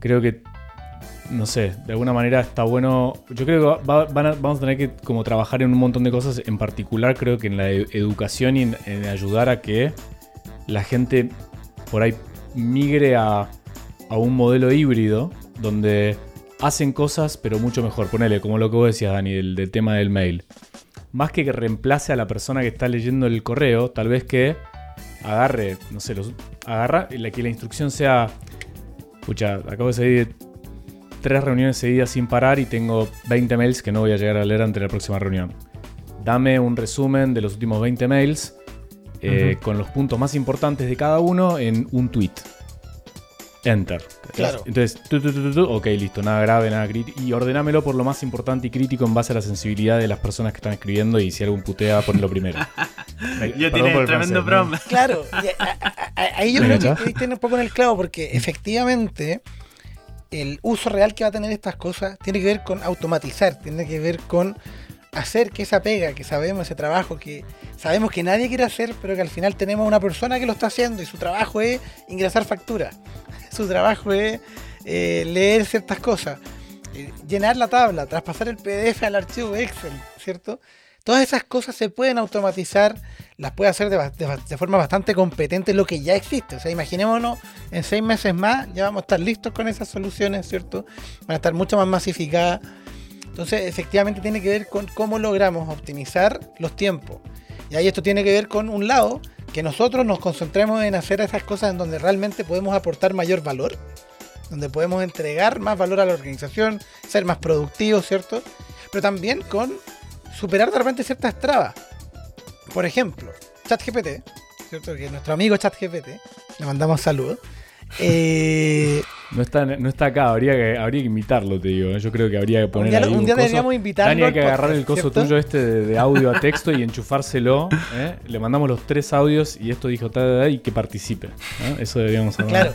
creo que, no sé, de alguna manera está bueno. Yo creo que va- a- vamos a tener que como trabajar en un montón de cosas, en particular creo que en la e- educación y en, ayudar a que la gente por ahí migre a, a un modelo híbrido donde hacen cosas pero mucho mejor. Ponele, como lo que vos decías, Dani, del, tema del mail más que que reemplace a la persona que está leyendo el correo, tal vez que agarre, no sé, los, agarra la, que la instrucción sea, escucha, acabo de salir tres reuniones seguidas sin parar y tengo 20 mails que no voy a llegar a leer ante la próxima reunión. Dame un resumen de los últimos 20 mails eh, con los puntos más importantes de cada uno en un tweet. Enter. Claro. Entonces, tu, tu, tu, tu, tu, ok, listo, nada grave, nada crítico. Y ordenámelo por lo más importante y crítico en base a la sensibilidad de las personas que están escribiendo y si algún putea, ponlo primero. [LAUGHS] Perdón tiene tremendo. ¿no? Claro, ahí yo ¿Me creo que diste un poco en el clavo, porque efectivamente el uso real que va a tener estas cosas tiene que ver con automatizar, tiene que ver con hacer que esa pega, que sabemos, ese trabajo que sabemos que nadie quiere hacer, pero que al final tenemos una persona que lo está haciendo y su trabajo es ingresar factura, [LAUGHS] su trabajo es eh, leer ciertas cosas, eh, llenar la tabla, traspasar el PDF al archivo Excel, ¿cierto? Todas esas cosas se pueden automatizar, las puede hacer de, forma bastante competente lo que ya existe. O sea, imaginémonos, en seis meses más ya vamos a estar listos con esas soluciones, ¿cierto? Van a estar mucho más masificadas. Entonces, efectivamente tiene que ver con cómo logramos optimizar los tiempos. Y ahí esto tiene que ver con un lado, que nosotros nos concentremos en hacer esas cosas en donde realmente podemos aportar mayor valor, donde podemos entregar más valor a la organización, ser más productivos, ¿cierto? Pero también con superar de repente ciertas trabas. Por ejemplo, ChatGPT, ¿cierto? Que nuestro amigo ChatGPT, le mandamos saludos. Eh, no, está, no está acá, habría que, habría que invitarlo, te digo. ¿eh? Yo creo que habría que poner. Un día, un día deberíamos invitarlo. Dani, hay que agarrar el coso tuyo este de, audio a texto y [LAUGHS] enchufárselo. ¿eh? Le mandamos los tres audios y esto dijo y que participe. Eso deberíamos hacer. Claro.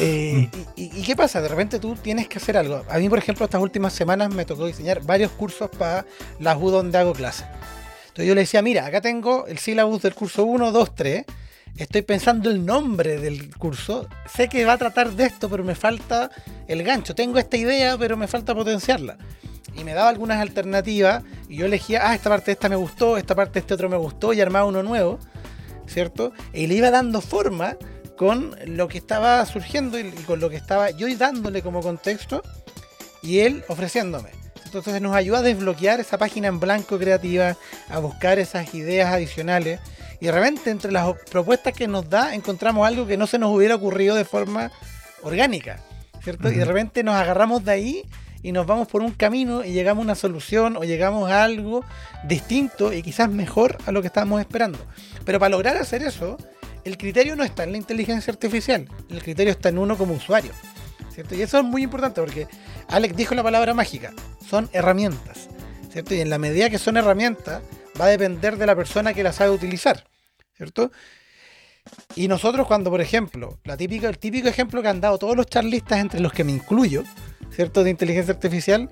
Eh, y, qué pasa? De repente tú tienes que hacer algo. A mí, por ejemplo, estas últimas semanas me tocó diseñar varios cursos para la U donde hago clases. Entonces yo le decía, mira, acá tengo el syllabus del curso 1, 2, 3. Estoy pensando el nombre del curso. Sé que va a tratar de esto, pero me falta el gancho. Tengo esta idea, pero me falta potenciarla. Y me daba algunas alternativas y yo elegía, ah, esta parte de esta me gustó, esta parte de este otro me gustó y armaba uno nuevo, ¿cierto? Y le iba dando forma con lo que estaba surgiendo y, con lo que estaba yo dándole como contexto y él ofreciéndome. Entonces nos ayuda a desbloquear esa página en blanco creativa, a buscar esas ideas adicionales y de repente entre las propuestas que nos da encontramos algo que no se nos hubiera ocurrido de forma orgánica, ¿cierto? Y de repente nos agarramos de ahí y nos vamos por un camino y llegamos a una solución o llegamos a algo distinto y quizás mejor a lo que estábamos esperando. Pero para lograr hacer eso, el criterio no está en la inteligencia artificial, el criterio está en uno como usuario. ¿cierto? Y eso es muy importante porque Alex dijo la palabra mágica, son herramientas. ¿cierto? Y en la medida que son herramientas, va a depender de la persona que las sabe utilizar. ¿Cierto? Y nosotros cuando, por ejemplo, la típica, el típico ejemplo que han dado todos los charlistas, entre los que me incluyo, ¿cierto? De inteligencia artificial,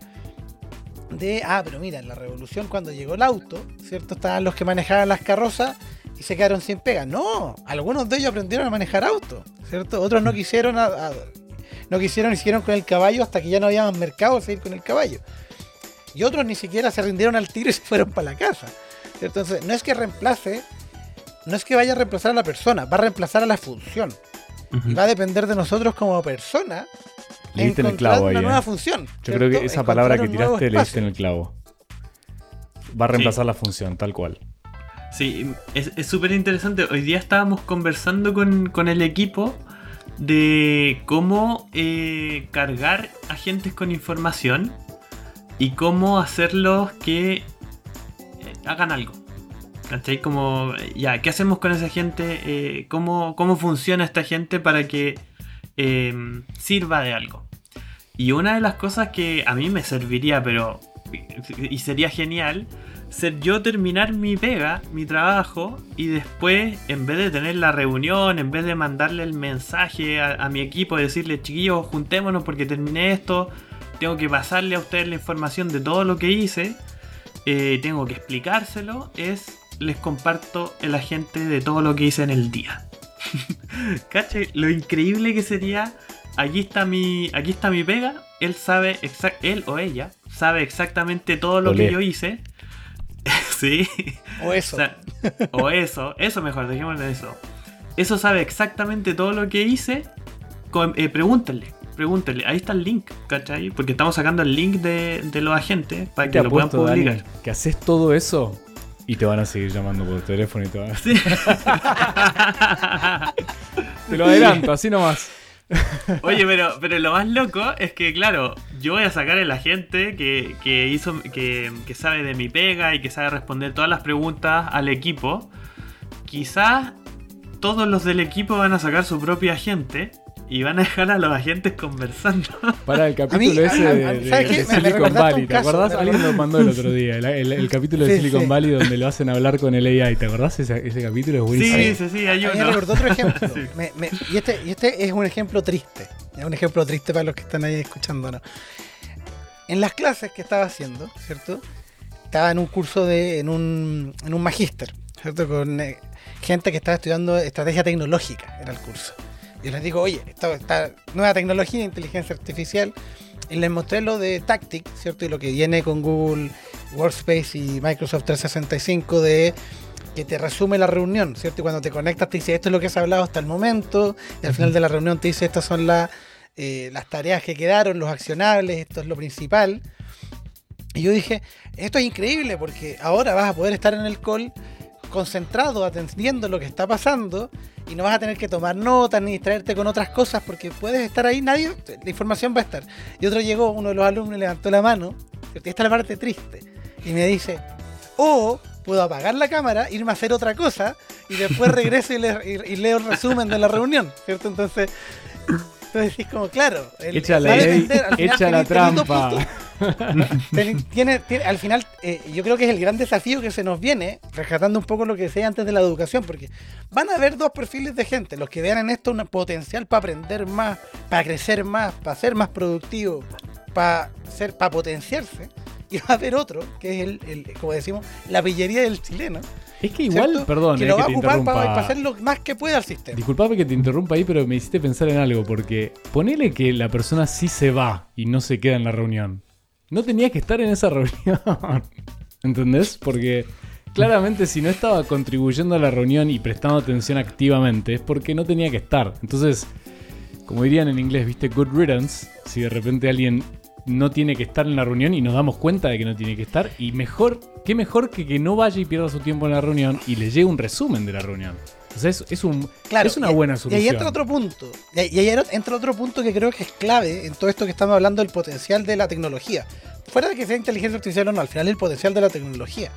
de, ah, pero mira, en la revolución cuando llegó el auto, ¿cierto? Estaban los que manejaban las carrozas y se quedaron sin pega. No, algunos de ellos aprendieron a manejar auto, ¿cierto? Otros no quisieron, no quisieron, hicieron con el caballo hasta que ya no había más mercado seguir con el caballo. Y otros ni siquiera se rindieron al tiro y [LAUGHS] se fueron para la casa. Entonces, no es que reemplace, no es que vaya a reemplazar a la persona, va a reemplazar a la función. Y va a depender de nosotros como persona le en el clavo una nueva ¿eh? función. Yo creo que esa palabra que tiraste le diste en el clavo. Va a reemplazar la función, tal cual. Sí, es súper interesante. Hoy día estábamos conversando con, el equipo de cómo eh, cargar agentes con información y cómo hacerlos que eh, hagan algo. ¿Cachai? Como, ya, ¿qué hacemos con esa gente? Eh, ¿cómo, ¿Cómo funciona esta gente para que sirva de algo? Y una de las cosas que a mí me serviría, pero y sería genial, ser yo terminar mi pega, mi trabajo, y después, en vez de tener la reunión, en vez de mandarle el mensaje a, mi equipo decirle, chiquillos, juntémonos porque terminé esto, tengo que pasarle a ustedes la información de todo lo que hice, eh, tengo que explicárselo, es les comparto el agente de todo lo que hice en el día. [LAUGHS] ¿Caché? Lo increíble que sería, aquí está mi, aquí está mi pega, él sabe, él o ella sabe exactamente todo lo que yo hice [LAUGHS] sí. O eso. O, eso, eso mejor, dejémosle eso. Eso sabe exactamente todo lo que hice. Eh, pregúntenle, pregúntenle. Ahí está el link, ¿cachai? Porque estamos sacando el link de, los agentes para que lo puedan publicar. que haces todo eso y te van a seguir llamando por teléfono y todo. Sí. [LAUGHS] te lo adelanto, así nomás. [LAUGHS] Oye, pero, pero lo más loco es que, claro, yo voy a sacar el agente que, que hizo, que, que, sabe de mi pega y que sabe responder todas las preguntas al equipo. Quizás todos los del equipo van a sacar su propio agente y van a dejar a los agentes conversando. [LAUGHS] Para el capítulo ese de, Silicon Valley, ¿te acordás? Alguien lo mandó el otro día, el, capítulo de Silicon Valley donde lo hacen hablar con el AI, ¿te acordás? Ese, ese capítulo es buenísimo. Sí, sí, sí, hay uno. otro ejemplo. [LAUGHS] y, este, y este es un ejemplo triste, es un ejemplo triste para los que están ahí escuchándonos. En las clases que estaba haciendo, ¿cierto? Estaba en un curso de, en un, en un magíster, ¿cierto? Con eh, gente que estaba estudiando estrategia tecnológica, era el curso. Yo les digo, oye, esta, nueva tecnología de inteligencia artificial, y les mostré lo de Tactic, ¿cierto? Y lo que viene con Google Workspace y Microsoft 365 de que te resume la reunión, ¿cierto? Y cuando te conectas te dice esto es lo que has hablado hasta el momento, y al final de la reunión te dice estas son eh, las tareas que quedaron, los accionables, esto es lo principal. Y yo dije, esto es increíble porque ahora vas a poder estar en el call concentrado, atendiendo lo que está pasando y no vas a tener que tomar notas ni distraerte con otras cosas porque puedes estar ahí, nadie, la información va a estar. Y otro llegó, uno de los alumnos levantó la mano, y esta es la parte triste, y me dice, o puedo apagar la cámara, irme a hacer otra cosa y después regreso y, leo el resumen de la reunión, ¿cierto? Entonces, entonces decís como, claro, el, echa la trampa. [LAUGHS] tiene, al final, eh, yo creo que es el gran desafío que se nos viene, rescatando un poco lo que decía antes de la educación, porque van a haber dos perfiles de gente, los que vean en esto un potencial para aprender más, para crecer más, para ser más productivo, para ser, para potenciarse, y va a haber otro, que es el, como decimos, la pillería del chileno. Es que igual, perdón, que lo eh, va a ocupar para, hacer lo más que pueda al sistema. Disculpame que te interrumpa ahí, pero me hiciste pensar en algo, porque ponele que la persona sí se va y no se queda en la reunión. No tenía que estar en esa [LAUGHS] reunión. ¿Entendés? Porque claramente si no estaba contribuyendo a la reunión y prestando atención activamente es porque no tenía que estar. Entonces, como dirían en inglés, viste, good riddance, si de repente alguien no tiene que estar en la reunión y nos damos cuenta de que no tiene que estar. Y mejor, qué mejor que que no vaya y pierda su tiempo en la reunión y le llegue un resumen de la reunión. O sea, es, un, es una buena solución. Y ahí entra otro punto. Y ahí entra otro punto que creo que es clave en todo esto que estamos hablando del potencial de la tecnología. Fuera de que sea inteligencia artificial o no, al final el potencial de la tecnología.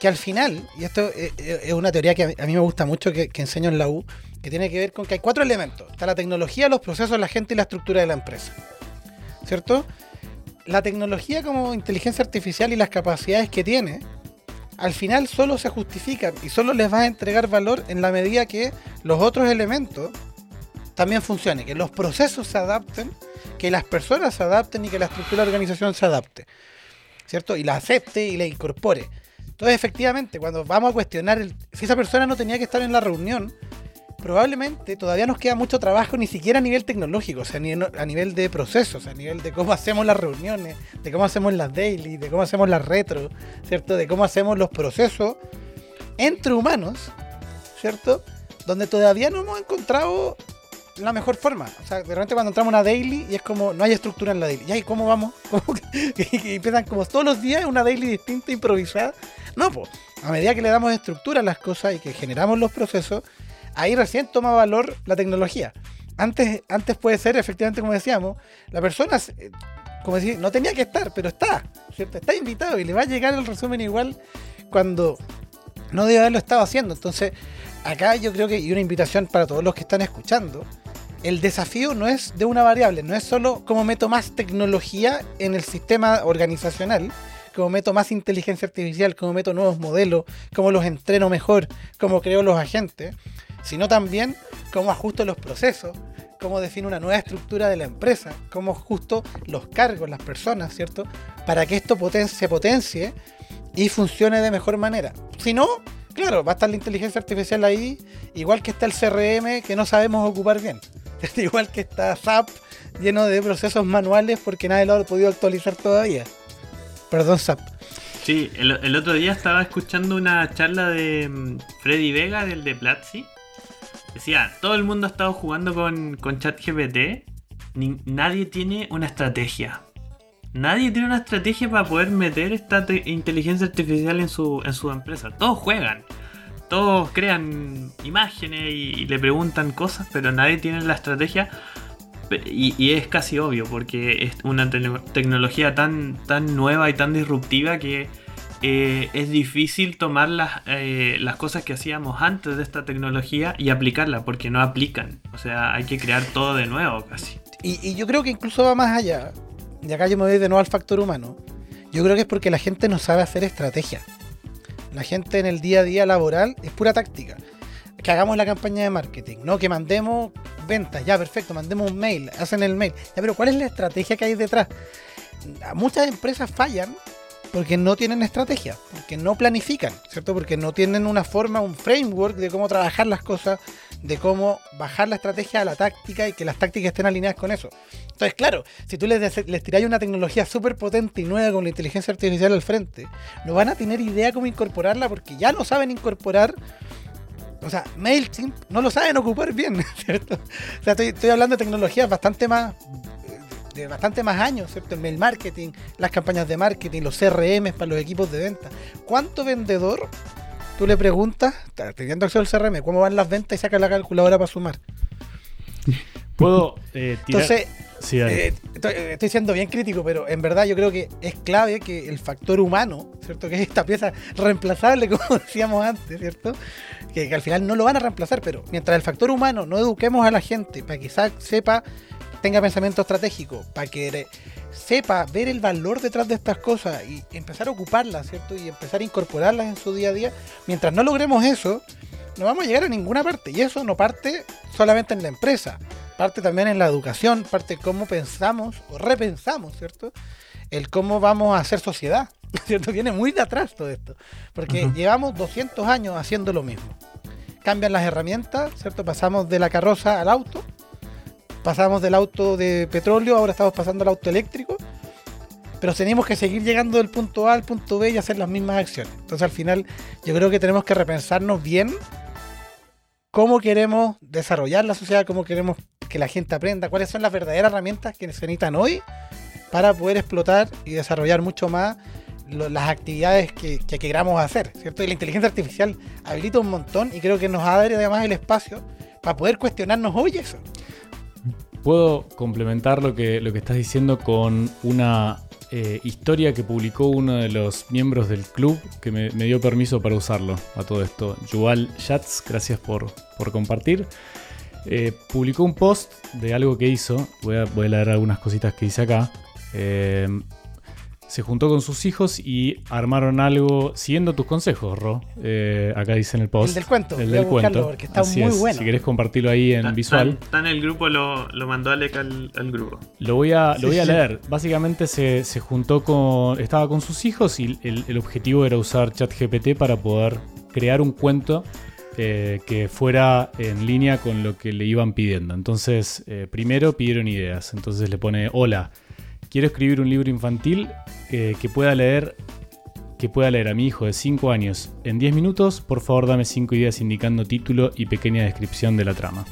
Que al final, y esto es una teoría que a mí me gusta mucho que, que enseño en la U, que tiene que ver con que hay cuatro elementos. Está la tecnología, los procesos, la gente y la estructura de la empresa. ¿Cierto? La tecnología como inteligencia artificial y las capacidades que tiene, al final solo se justifican y solo les va a entregar valor en la medida que los otros elementos también funcionen, que los procesos se adapten, que las personas se adapten y que la estructura de la organización se adapte, ¿cierto? Y la acepte y la incorpore. Entonces, efectivamente, cuando vamos a cuestionar si esa persona no tenía que estar en la reunión, probablemente todavía nos queda mucho trabajo, ni siquiera a nivel tecnológico, o sea, a nivel de procesos, a nivel de cómo hacemos las reuniones, de cómo hacemos las daily, de cómo hacemos las retro, ¿cierto? De cómo hacemos los procesos entre humanos, ¿cierto? Donde todavía no hemos encontrado la mejor forma. O sea, de repente cuando entramos una daily y es como, no hay estructura en la daily. ¿Y cómo vamos? [LAUGHS] y empiezan como todos los días una daily distinta, improvisada. No, pues, a medida que le damos estructura a las cosas y que generamos los procesos, ahí recién toma valor la tecnología. Antes, antes puede ser, efectivamente, como decíamos, la persona, eh, como decir, no tenía que estar, pero está, ¿cierto? Está invitado y le va a llegar el resumen igual cuando no debe haberlo estado haciendo. Entonces, acá yo creo que, y una invitación para todos los que están escuchando, el desafío no es de una variable, no es solo cómo meto más tecnología en el sistema organizacional, cómo meto más inteligencia artificial, cómo meto nuevos modelos, cómo los entreno mejor, cómo creo los agentes, sino también cómo ajusto los procesos, cómo defino una nueva estructura de la empresa, cómo ajusto los cargos, las personas, ¿cierto? Para que esto se potencie y funcione de mejor manera. Si no, claro, va a estar la inteligencia artificial ahí, igual que está el CRM que no sabemos ocupar bien. [LAUGHS] igual que está SAP lleno de procesos manuales porque nadie lo ha podido actualizar todavía. Perdón, SAP. Sí, el, el otro día estaba escuchando una charla de mm, Freddy Vega, del de Platzi, Decía, todo el mundo ha estado jugando con, con ChatGPT. nadie tiene una estrategia. Nadie tiene una estrategia para poder meter esta inteligencia artificial en su, en su empresa. Todos juegan. Todos crean imágenes y, le preguntan cosas, pero nadie tiene la estrategia. Y, es casi obvio, porque es una tecnología tan, tan nueva y tan disruptiva que eh, es difícil tomar las, eh, las cosas que hacíamos antes de esta tecnología y aplicarla, porque no aplican. O sea, hay que crear todo de nuevo casi. Y, yo creo que incluso va más allá. Y acá yo me voy de nuevo al factor humano. Yo creo que es porque la gente no sabe hacer estrategia. La gente en el día a día laboral es pura táctica. Que hagamos la campaña de marketing, no que mandemos ventas, ya perfecto, mandemos un mail, hacen el mail. Ya, pero ¿cuál es la estrategia que hay detrás? Muchas empresas fallan porque no tienen estrategia, porque no planifican, ¿cierto? Porque no tienen una forma, un framework de cómo trabajar las cosas, de cómo bajar la estrategia a la táctica y que las tácticas estén alineadas con eso. Entonces, claro, si tú les, les tiráis una tecnología súper potente y nueva con la inteligencia artificial al frente, no van a tener idea cómo incorporarla porque ya no saben incorporar. O sea, MailChimp no lo saben ocupar bien, [LAUGHS] ¿cierto? O sea, estoy, estoy hablando de tecnologías bastante más de bastante más años, ¿cierto? El mail marketing, las campañas de marketing, los CRM para los equipos de venta. ¿Cuánto vendedor tú le preguntas, teniendo acceso al CRM, cómo van las ventas y saca la calculadora para sumar? Puedo [LAUGHS] eh, tirar... Entonces, eh, estoy, siendo bien crítico, pero en verdad yo creo que es clave que el factor humano, ¿cierto? Que es esta pieza reemplazable, [LAUGHS] como decíamos antes, ¿cierto? Que, que al final no lo van a reemplazar, pero mientras el factor humano no eduquemos a la gente para que sepa tenga pensamiento estratégico, para que sepa ver el valor detrás de estas cosas y empezar a ocuparlas, ¿cierto? Y empezar a incorporarlas en su día a día. Mientras no logremos eso, no vamos a llegar a ninguna parte. Y eso no parte solamente en la empresa, parte también en la educación, parte cómo pensamos o repensamos, ¿cierto? El cómo vamos a hacer sociedad, [LAUGHS] ¿cierto? Viene muy de atrás todo esto, porque llevamos 200 años haciendo lo mismo. Cambian las herramientas, ¿cierto? Pasamos de la carroza al auto pasamos del auto de petróleo, ahora estamos pasando al auto eléctrico, pero tenemos que seguir llegando del punto A al punto B y hacer las mismas acciones. Entonces al final yo creo que tenemos que repensarnos bien cómo queremos desarrollar la sociedad, cómo queremos que la gente aprenda, cuáles son las verdaderas herramientas que necesitan hoy para poder explotar y desarrollar mucho más las actividades que, que, queramos hacer, ¿cierto? Y la inteligencia artificial habilita un montón y creo que nos abre además el espacio para poder cuestionarnos hoy eso. Puedo complementar lo que, lo que estás diciendo con una eh, historia que publicó uno de los miembros del club que me, dio permiso para usarlo a todo esto. Yuval Schatz, gracias por, por compartir. Eh, publicó un post de algo que hizo. Voy a, leer algunas cositas que dice acá. Eh, se juntó con sus hijos y armaron algo siguiendo tus consejos, Ro. Eh, acá dice en el post. El del cuento. El del cuento. Porque está muy bueno. Si querés compartirlo ahí en visual. Está, en el grupo, lo, mandó Alec al, grupo. Lo voy a, lo voy a leer. Básicamente se, juntó con. Estaba con sus hijos y el, objetivo era usar ChatGPT para poder crear un cuento eh, que fuera en línea con lo que le iban pidiendo. Entonces, eh, primero pidieron ideas. Entonces le pone: Hola quiero escribir un libro infantil que pueda leer que pueda leer a mi hijo de 5 años en 10 minutos, por favor dame 5 ideas indicando título y pequeña descripción de la trama.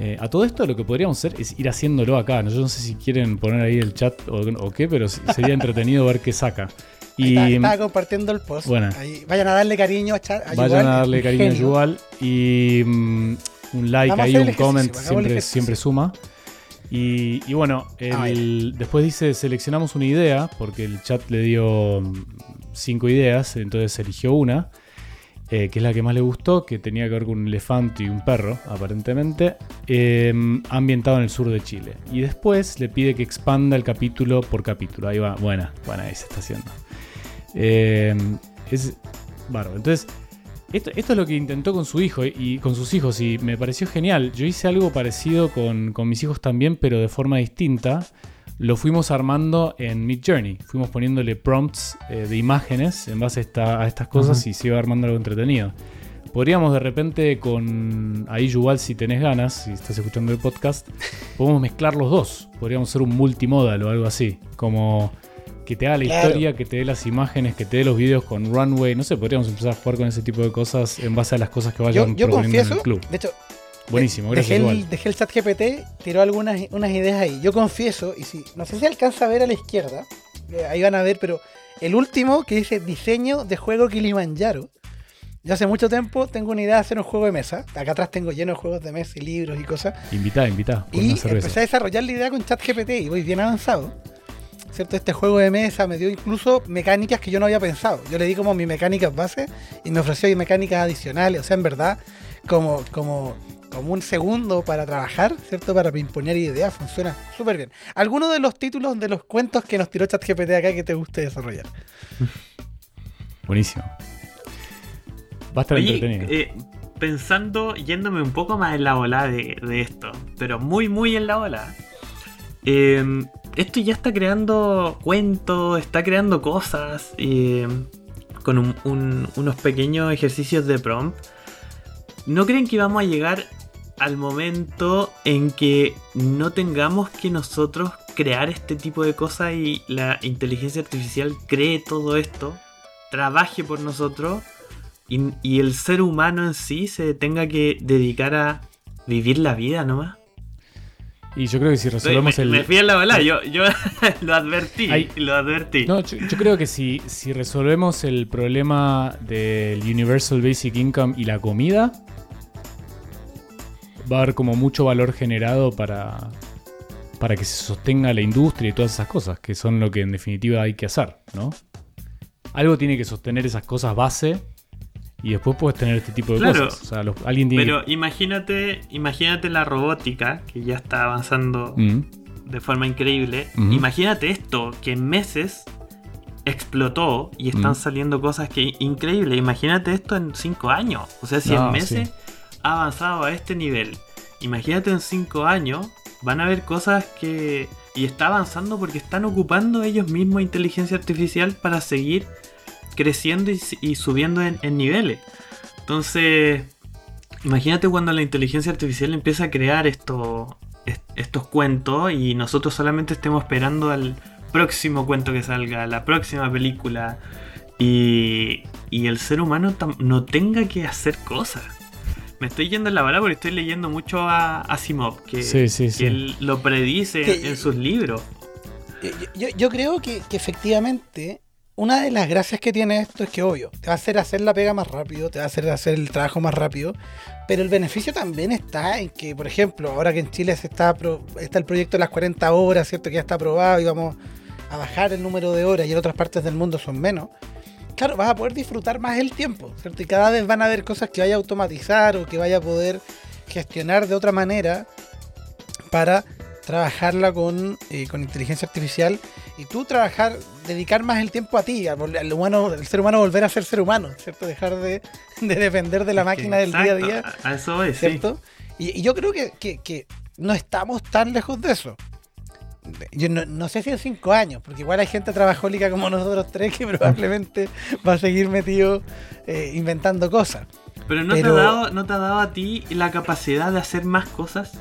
Eh, a todo esto lo que podríamos hacer es ir haciéndolo acá. Yo no sé si quieren poner ahí el chat o, qué, pero sería entretenido ver qué saca. Y, estaba compartiendo el post. Bueno, vayan a darle cariño a, a Vayan a darle cariño a Yuval y mm, un like ahí, un comment siempre, siempre suma. Y, bueno, ah, después dice, seleccionamos una idea, porque el chat le dio mm, cinco ideas, entonces eligió una, eh, que es la que más le gustó, que tenía que ver con un elefante y un perro, aparentemente, em, ambientado en el sur de Chile. Y después le pide que expanda el capítulo por capítulo. Ahí va, buena, buena, ahí se está haciendo. Em, es bárbaro. Entonces, esto, es lo que intentó con su hijo y con sus hijos y me pareció genial. Yo hice algo parecido con, mis hijos también, pero de forma distinta. Lo fuimos armando en Mid Journey. Fuimos poniéndole prompts eh, de imágenes en base a, estas cosas y se iba armando algo entretenido. Podríamos de repente con ahí igual si tenés ganas, si estás escuchando el podcast, podemos mezclar los dos. Podríamos hacer un multimodal o algo así. Como que te haga la historia, que te dé las imágenes, que te dé los videos con Runway. No sé, podríamos empezar a jugar con ese tipo de cosas en base a las cosas que vayan yo, yo confieso, en el club. De hecho, Buenísimo, gracias. Dejé el, dejé el chat GPT, tiró algunas unas ideas ahí. Yo confieso, y si, no sé si alcanza a ver a la izquierda, eh, ahí van a ver, pero el último que dice diseño de juego Kilimanjaro. Yo hace mucho tiempo tengo una idea de hacer un juego de mesa. Acá atrás tengo lleno de juegos de mesa y libros y cosas. Invita, invita. Y empecé a desarrollar la idea con ChatGPT y voy bien avanzado. ¿Cierto? Este juego de mesa me dio incluso mecánicas que yo no había pensado. Yo le di como mi mecánicas base y me ofreció mecánicas adicionales. O sea, en verdad, como, como, como un segundo para trabajar, ¿cierto? Para imponer ideas, funciona súper bien. ¿Alguno de los títulos de los cuentos que nos tiró ChatGPT acá que te guste desarrollar? [LAUGHS] Buenísimo. Va a estar entretenido. Eh, pensando, yéndome un poco más en la ola de, de esto, pero muy, muy en la ola. Eh, esto ya está creando cuentos, está creando cosas con unos pequeños ejercicios de prompt. ¿no creen que vamos a llegar al momento en que no tengamos que nosotros crear este tipo de cosas y la inteligencia artificial cree todo esto, trabaje por nosotros y, y el ser humano en sí se tenga que dedicar a vivir la vida nomás? Y yo creo que si resolvemos me, el. Me fui a la bala, yo, yo [LAUGHS] lo advertí. Lo advertí. No, yo, yo creo que si, si resolvemos el problema del Universal Basic Income y la comida, va a haber como mucho valor generado para, para que se sostenga la industria y todas esas cosas, que son lo que en definitiva hay que hacer, ¿no? Algo tiene que sostener esas cosas base y después puedes tener este tipo de Claro. cosas. O sea, los- alguien tiene Pero imagínate, imagínate la robótica que ya está avanzando. Mm. de forma increíble. Ujú. Imagínate esto, que en meses explotó y están Mm. saliendo cosas que increíbles. Imagínate esto en 5 años. O sea, si No, en meses sí. ha avanzado a este nivel. Imagínate en 5 años van a haber cosas que... Y está avanzando porque están ocupando ellos mismos inteligencia artificial para seguir creciendo y, y subiendo en, en niveles. Entonces, imagínate cuando la inteligencia artificial empieza a crear esto, est- estos cuentos y nosotros solamente estemos esperando al próximo cuento que salga, la próxima película y, y el ser humano no tenga que hacer cosas. Me estoy yendo en la bala porque estoy leyendo mucho a Asimov, que, Sí, sí, que sí. él lo predice Que- en, en sus libros. Yo, yo- yo creo que, que efectivamente una de las gracias que tiene esto es que, obvio, te va a hacer hacer la pega más rápido, te va a hacer hacer el trabajo más rápido, pero el beneficio también está en que, por ejemplo, ahora que en Chile se está, está el proyecto de las 40 horas, ¿cierto? Que ya está aprobado y vamos a bajar el número de horas y en otras partes del mundo son menos. Claro, vas a poder disfrutar más el tiempo, ¿cierto? Y cada vez van a haber cosas que vaya a automatizar o que vaya a poder gestionar de otra manera para trabajarla con, eh, con inteligencia artificial y tú trabajar, dedicar más el tiempo a ti, al, humano, el ser humano volver a ser ser humano, ¿cierto? Dejar de, de depender de la máquina del día a día, A, eso es, sí. ¿cierto? Y, y yo creo que, que- que no estamos tan lejos de eso. Yo no, no sé si en cinco años, porque igual hay gente trabajólica como nosotros tres que probablemente va a seguir metido eh, inventando cosas. Pero ¿no, Pero- Te ha dado, ¿no te ha dado a ti la capacidad de hacer más cosas?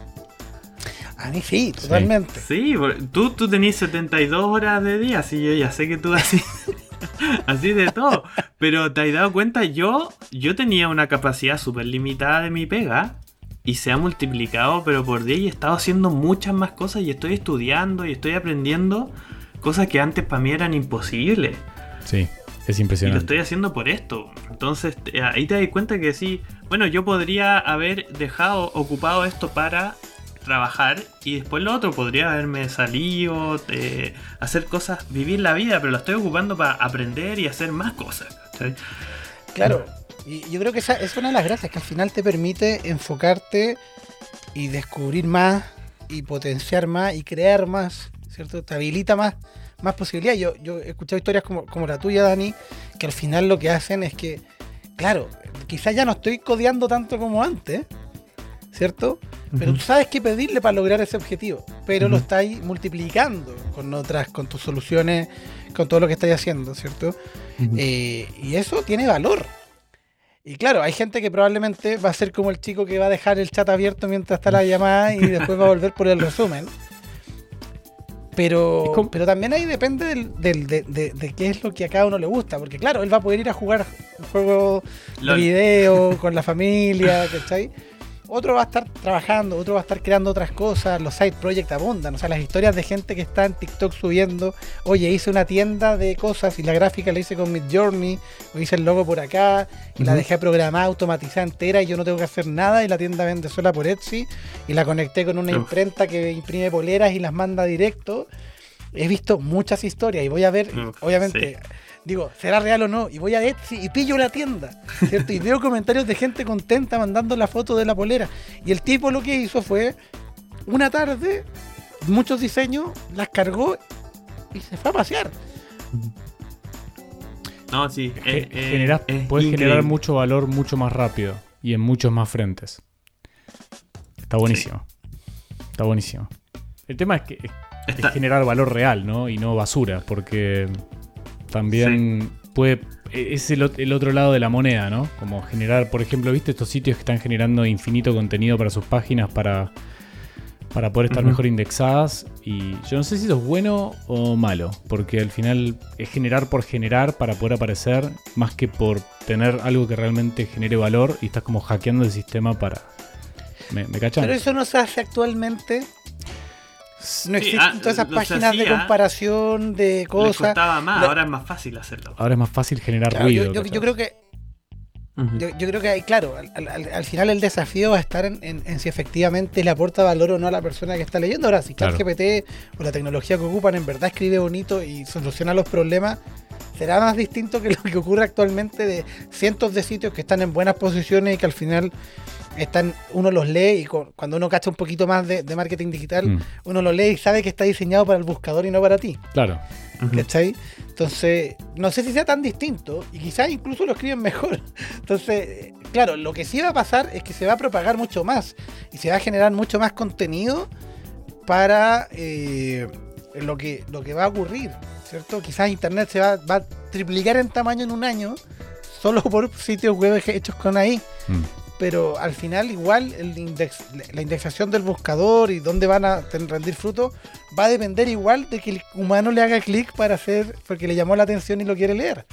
A mí sí, totalmente. Sí, por- tú, tú tenés 72 horas de día, sí, yo ya sé que tú así, [LAUGHS] así de todo. Pero te has dado cuenta, yo, yo tenía una capacidad súper limitada de mi pega y se ha multiplicado, pero por 10 y he estado haciendo muchas más cosas y estoy estudiando y estoy aprendiendo cosas que antes para mí eran imposibles. Sí, es Y lo impresionante. estoy haciendo por esto. Entonces ahí te das cuenta que sí, bueno, yo podría haber dejado ocupado esto para trabajar y después lo otro podría haberme salido, eh, hacer cosas, vivir la vida, pero lo estoy ocupando para aprender y hacer más cosas. Claro, y yo creo que esa es una de las gracias, que al final te permite enfocarte y descubrir más y potenciar más y crear más, ¿cierto? Te habilita más, más posibilidades. Yo, yo he escuchado historias como, como la tuya, Dani, que al final lo que hacen es que, claro, quizás ya no estoy codeando tanto como antes, ¿cierto? Pero tú sabes qué pedirle para lograr ese objetivo, pero lo estáis multiplicando con otras, con tus soluciones, con todo lo que estáis haciendo, ¿cierto? Eh, y eso tiene valor. Y claro, hay gente que probablemente va a ser como el chico que va a dejar el chat abierto mientras está la [LAUGHS] llamada y después va a volver por el resumen. Pero, pero también ahí depende del, del- de, de- de qué es lo que a cada uno le gusta. Porque claro, él va a poder ir a jugar un juego de video con la familia, ¿cachai? Otro va a estar trabajando, otro va a estar creando otras cosas, los side projects abundan, o sea, las historias de gente que está en TikTok subiendo, oye, hice una tienda de cosas y la gráfica la hice con Mid Journey, o hice el logo por acá, y la dejé programada, automatizada entera, y yo no tengo que hacer nada, y la tienda vende sola por Etsy, y la conecté con una Uf. imprenta que imprime poleras y las manda directo. He visto muchas historias y voy a ver, Uf, obviamente, digo, ¿será real o no? Y voy a Etsy y pillo la tienda, ¿cierto? Y veo comentarios de gente contenta mandando la foto de la polera. Y el tipo lo que hizo fue, una tarde, muchos diseños, las cargó y se fue a pasear. No, sí. Ge- eh, eh, generás- es puedes generar mucho valor mucho más rápido y en muchos más frentes. Está buenísimo. Está buenísimo. El tema es que es, Está- es generar valor real, ¿no? Y no basura, porque también puede es el, el, otro lado de la moneda, ¿no? Como generar, por ejemplo, ¿viste estos sitios que están generando infinito contenido para sus páginas para, para poder estar mejor indexadas? Y yo no sé si eso es bueno o malo, porque al final es generar por generar para poder aparecer, más que por tener algo que realmente genere valor y estás como hackeando el sistema para... ¿Me, me cachan? Pero eso no se hace actualmente no existen ah, todas esas páginas de comparación de cosas. Les costaba más, ahora es más fácil hacerlo. Ahora es más fácil generar ruido. Yo, yo, creo que. yo, creo que hay, claro, al, final el desafío va a estar en, si efectivamente le aporta valor o no a la persona que está leyendo. Ahora, si ChatGPT o la tecnología que ocupan en verdad escribe bonito y soluciona los problemas, será más distinto que lo que ocurre actualmente de cientos de sitios que están en buenas posiciones y que al final están, uno los lee y cuando uno cacha un poquito más de, marketing digital, mm. uno lo lee y sabe que está diseñado para el buscador y no para ti. Claro. ¿Cachai? Entonces, no sé si sea tan distinto y quizás incluso lo escriben mejor. [LAUGHS] Entonces, claro, lo que sí va a pasar es que se va a propagar mucho más y se va a generar mucho más contenido para eh, lo, que, lo que va a ocurrir, ¿cierto? Quizás Internet se va, va, a triplicar en tamaño en un año solo [LAUGHS] por sitios web hechos con ahí. Mm pero al final igual el index, la indexación del buscador y dónde van a rendir fruto va a depender igual de que el humano le haga clic para hacer, porque le llamó la atención y lo quiere leer.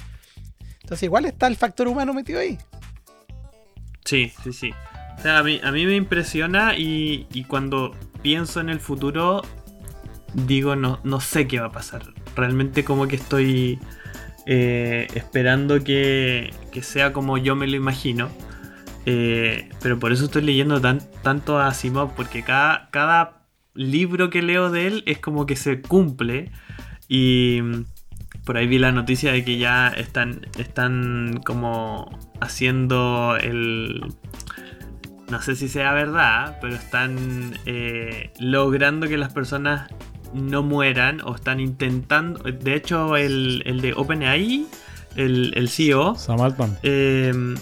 Entonces igual está el factor humano metido ahí. Sí, sí, sí. O sea, a mí, a mí me impresiona y, cuando pienso en el futuro digo no, no sé qué va a pasar. Realmente como que estoy eh, esperando que, que sea como yo me lo imagino eh, pero por eso estoy leyendo tanto a Asimov, porque cada, cada libro que leo de él es como que se cumple. Y mm, por ahí vi la noticia de que ya están, están como haciendo el... No sé si sea verdad, pero están eh, logrando que las personas no mueran o están intentando... De hecho, el, el de OpenAI, el, el CEO... Sam Altman. Eh,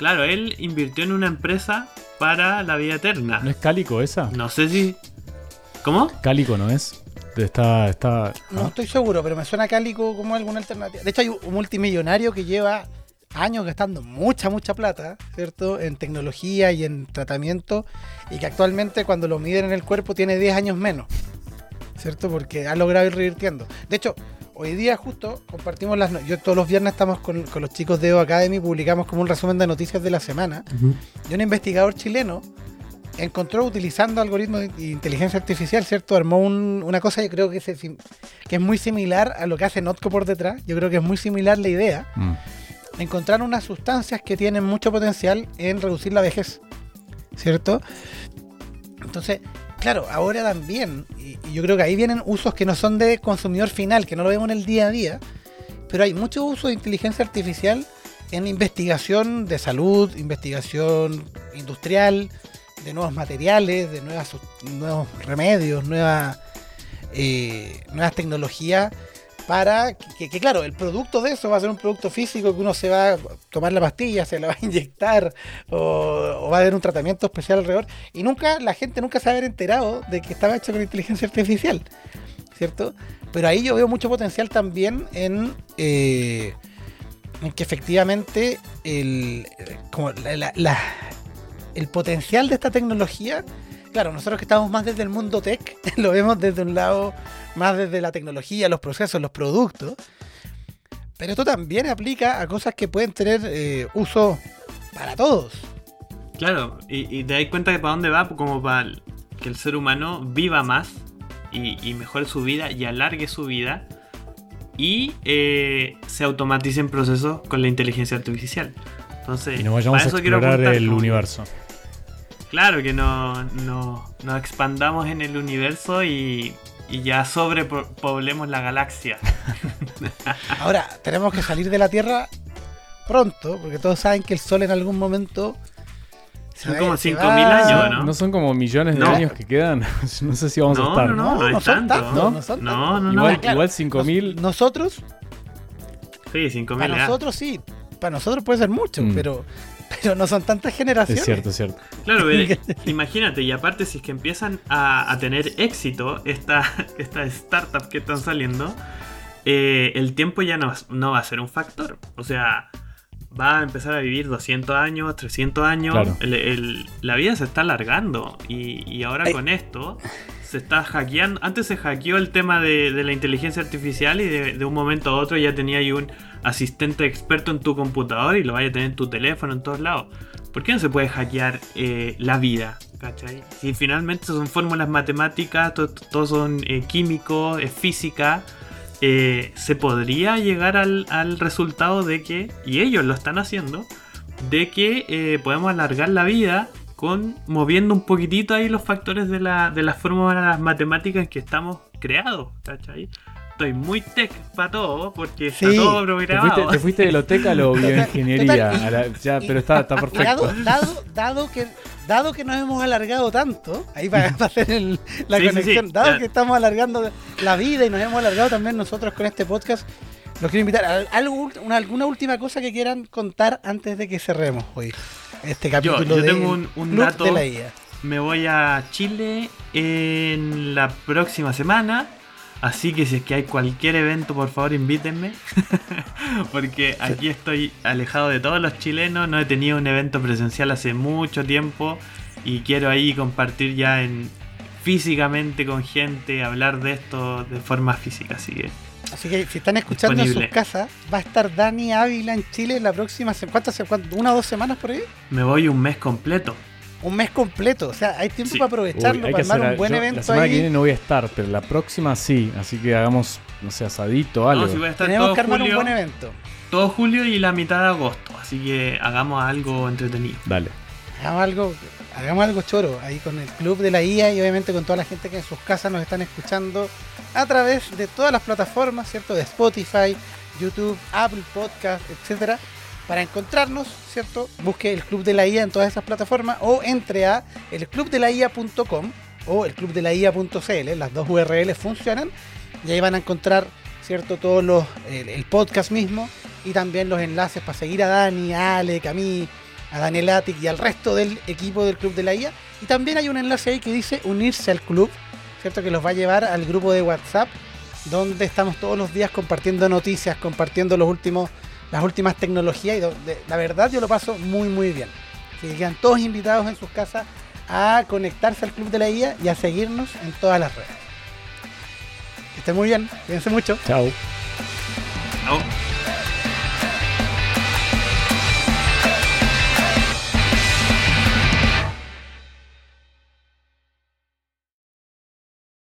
Claro, él invirtió en una empresa para la vida eterna. ¿No es Cálico esa? No sé si. ¿Cómo? Cálico no es. Está, está, No estoy seguro, pero me suena Cálico como alguna alternativa. De hecho, hay un multimillonario que lleva años gastando mucha, mucha plata, ¿cierto? En tecnología y en tratamiento, y que actualmente cuando lo miden en el cuerpo tiene 10 años menos, ¿cierto? Porque ha logrado ir revirtiendo. De hecho, hoy día justo compartimos las... Yo todos los viernes estamos con, los chicos de O Academy, publicamos como un resumen de noticias de la semana. Y un investigador chileno encontró utilizando algoritmos de inteligencia artificial, ¿cierto? Armó una cosa, yo creo que es, que es muy similar a lo que hace Notco por detrás. Yo creo que es muy similar la idea. Mm. Encontrar unas sustancias que tienen mucho potencial en reducir la vejez, ¿cierto? Entonces, claro, ahora también, y, yo creo que ahí vienen usos que no son de consumidor final, que no lo vemos en el día a día, pero hay mucho uso de inteligencia artificial en investigación de salud, investigación industrial, de nuevos materiales, de nuevas, nuevos remedios, nuevas, eh, nuevas tecnologías para que, claro, el producto de eso va a ser un producto físico que uno se va a tomar la pastilla, se la va a [LAUGHS] inyectar o, va a haber un tratamiento especial alrededor y nunca, la gente nunca se va a haber enterado de que estaba hecho con inteligencia artificial, ¿cierto? Pero ahí yo veo mucho potencial también en, eh, que efectivamente el, como el potencial de esta tecnología claro, nosotros que estamos más desde el mundo tech, [LAUGHS] lo vemos desde un lado más desde la tecnología, los procesos, los productos. Pero esto también aplica a cosas que pueden tener eh, uso para todos. Claro, y, te das cuenta de para dónde va, como para que el ser humano viva más y, mejore su vida y alargue su vida y eh, se automaticen procesos con la inteligencia artificial. Entonces, y nos vayamos a explorar el universo. Claro, que no, nos expandamos en el universo y, ya sobrepoblemos la galaxia. [LAUGHS] Ahora, tenemos que salir de la Tierra pronto, porque todos saben que el Sol en algún momento... Son como 5.000 años, ¿no? No son como millones de años que quedan. [LAUGHS] no sé si vamos a estar. No, no, no, no, son tantos. No, no, son no, no, Igual, igual 5.000... Nosotros... Sí, 5.000. Para nosotros sí. Para nosotros puede ser mucho, mm. pero pero no son tantas generaciones. Es cierto, es cierto. Claro, [LAUGHS] imagínate, y aparte si es que empiezan a, tener éxito esta, [LAUGHS] estas startups que están saliendo, eh, el tiempo ya no, no va a ser un factor. O sea, va a empezar a vivir 200 años, 300 años. Claro. El- el- la vida se está alargando. Y, y ahora Ay. con esto se está hackeando. Antes se hackeó el tema de, de la inteligencia artificial y de, de un momento a otro ya tenía ahí un asistente experto en tu computador y lo vaya a tener en tu teléfono, en todos lados. ¿Por qué no se puede hackear eh, la vida? ¿Cachai? Si finalmente son fórmulas matemáticas, to- to- todos son eh, químicos, es física, eh, se podría llegar al, al resultado de que, y ellos lo están haciendo, de que eh, podemos alargar la vida con moviendo un poquitito ahí los factores de, la, de las fórmulas matemáticas que estamos creados, ¿cachai? Estoy muy tech para todo porque está Sí. todo Te programado. fuiste, te fuiste de loteca a lo [LAUGHS] bioingeniería. Total, y- a la- ya, pero está, está perfecto. Dado, dado, dado que, dado que nos hemos alargado tanto, ahí va, va a ser el- la sí, conexión, sí, dado ya. que estamos alargando la vida y nos hemos alargado también nosotros con este podcast, los quiero invitar a algo, una- alguna última cosa que quieran contar antes de que cerremos hoy este capítulo yo de tengo un- dato. de la IA. Me voy a Chile en la próxima semana. Así que si es que hay cualquier evento, por favor invítenme. [LAUGHS] Porque aquí estoy alejado de todos los chilenos. No he tenido un evento presencial hace mucho tiempo. Y quiero ahí compartir ya en físicamente con gente, hablar de esto de forma física. Así que Así que si están escuchando en sus casas, va a estar Dani Ávila en Chile la próxima semana. ¿Cuántas cuánto- ¿Una o dos semanas por ahí? me voy un mes completo. Un mes completo. O sea, hay tiempo Sí. para aprovecharlo, Uy, para armar hacer- un buen yo evento La semana ahí. que viene no voy a estar, pero la próxima sí. Así que hagamos, no sé, asadito o algo. No, si voy a estar Tenemos todo que armar julio, un buen evento. todo julio y la mitad de agosto. Así que hagamos algo entretenido. Dale. Hagamos algo, hagamos algo choro ahí con el club de la IA y obviamente con toda la gente que en sus casas nos están escuchando a través de todas las plataformas, ¿cierto? De Spotify, YouTube, Apple Podcast, etcétera. Para encontrarnos, ¿cierto? Busque el Club de la IA en todas esas plataformas o entre a elclubdelaia.com o elclubdelaia.cl, las dos URLs funcionan y ahí van a encontrar, ¿cierto? Todos los, el, podcast mismo y también los enlaces para seguir a Dani, a Alec, a mí, a Daniel Atic y al resto del equipo del Club de la IA. Y también hay un enlace ahí que dice unirse al club, ¿cierto? Que los va a llevar al grupo de WhatsApp, donde estamos todos los días compartiendo noticias, compartiendo los últimos, las últimas tecnologías y donde la verdad yo lo paso muy muy bien. Que quedan todos invitados en sus casas a conectarse al Club de la IA y a seguirnos en todas las redes. Que estén muy bien, cuídense mucho. Chao. Chao.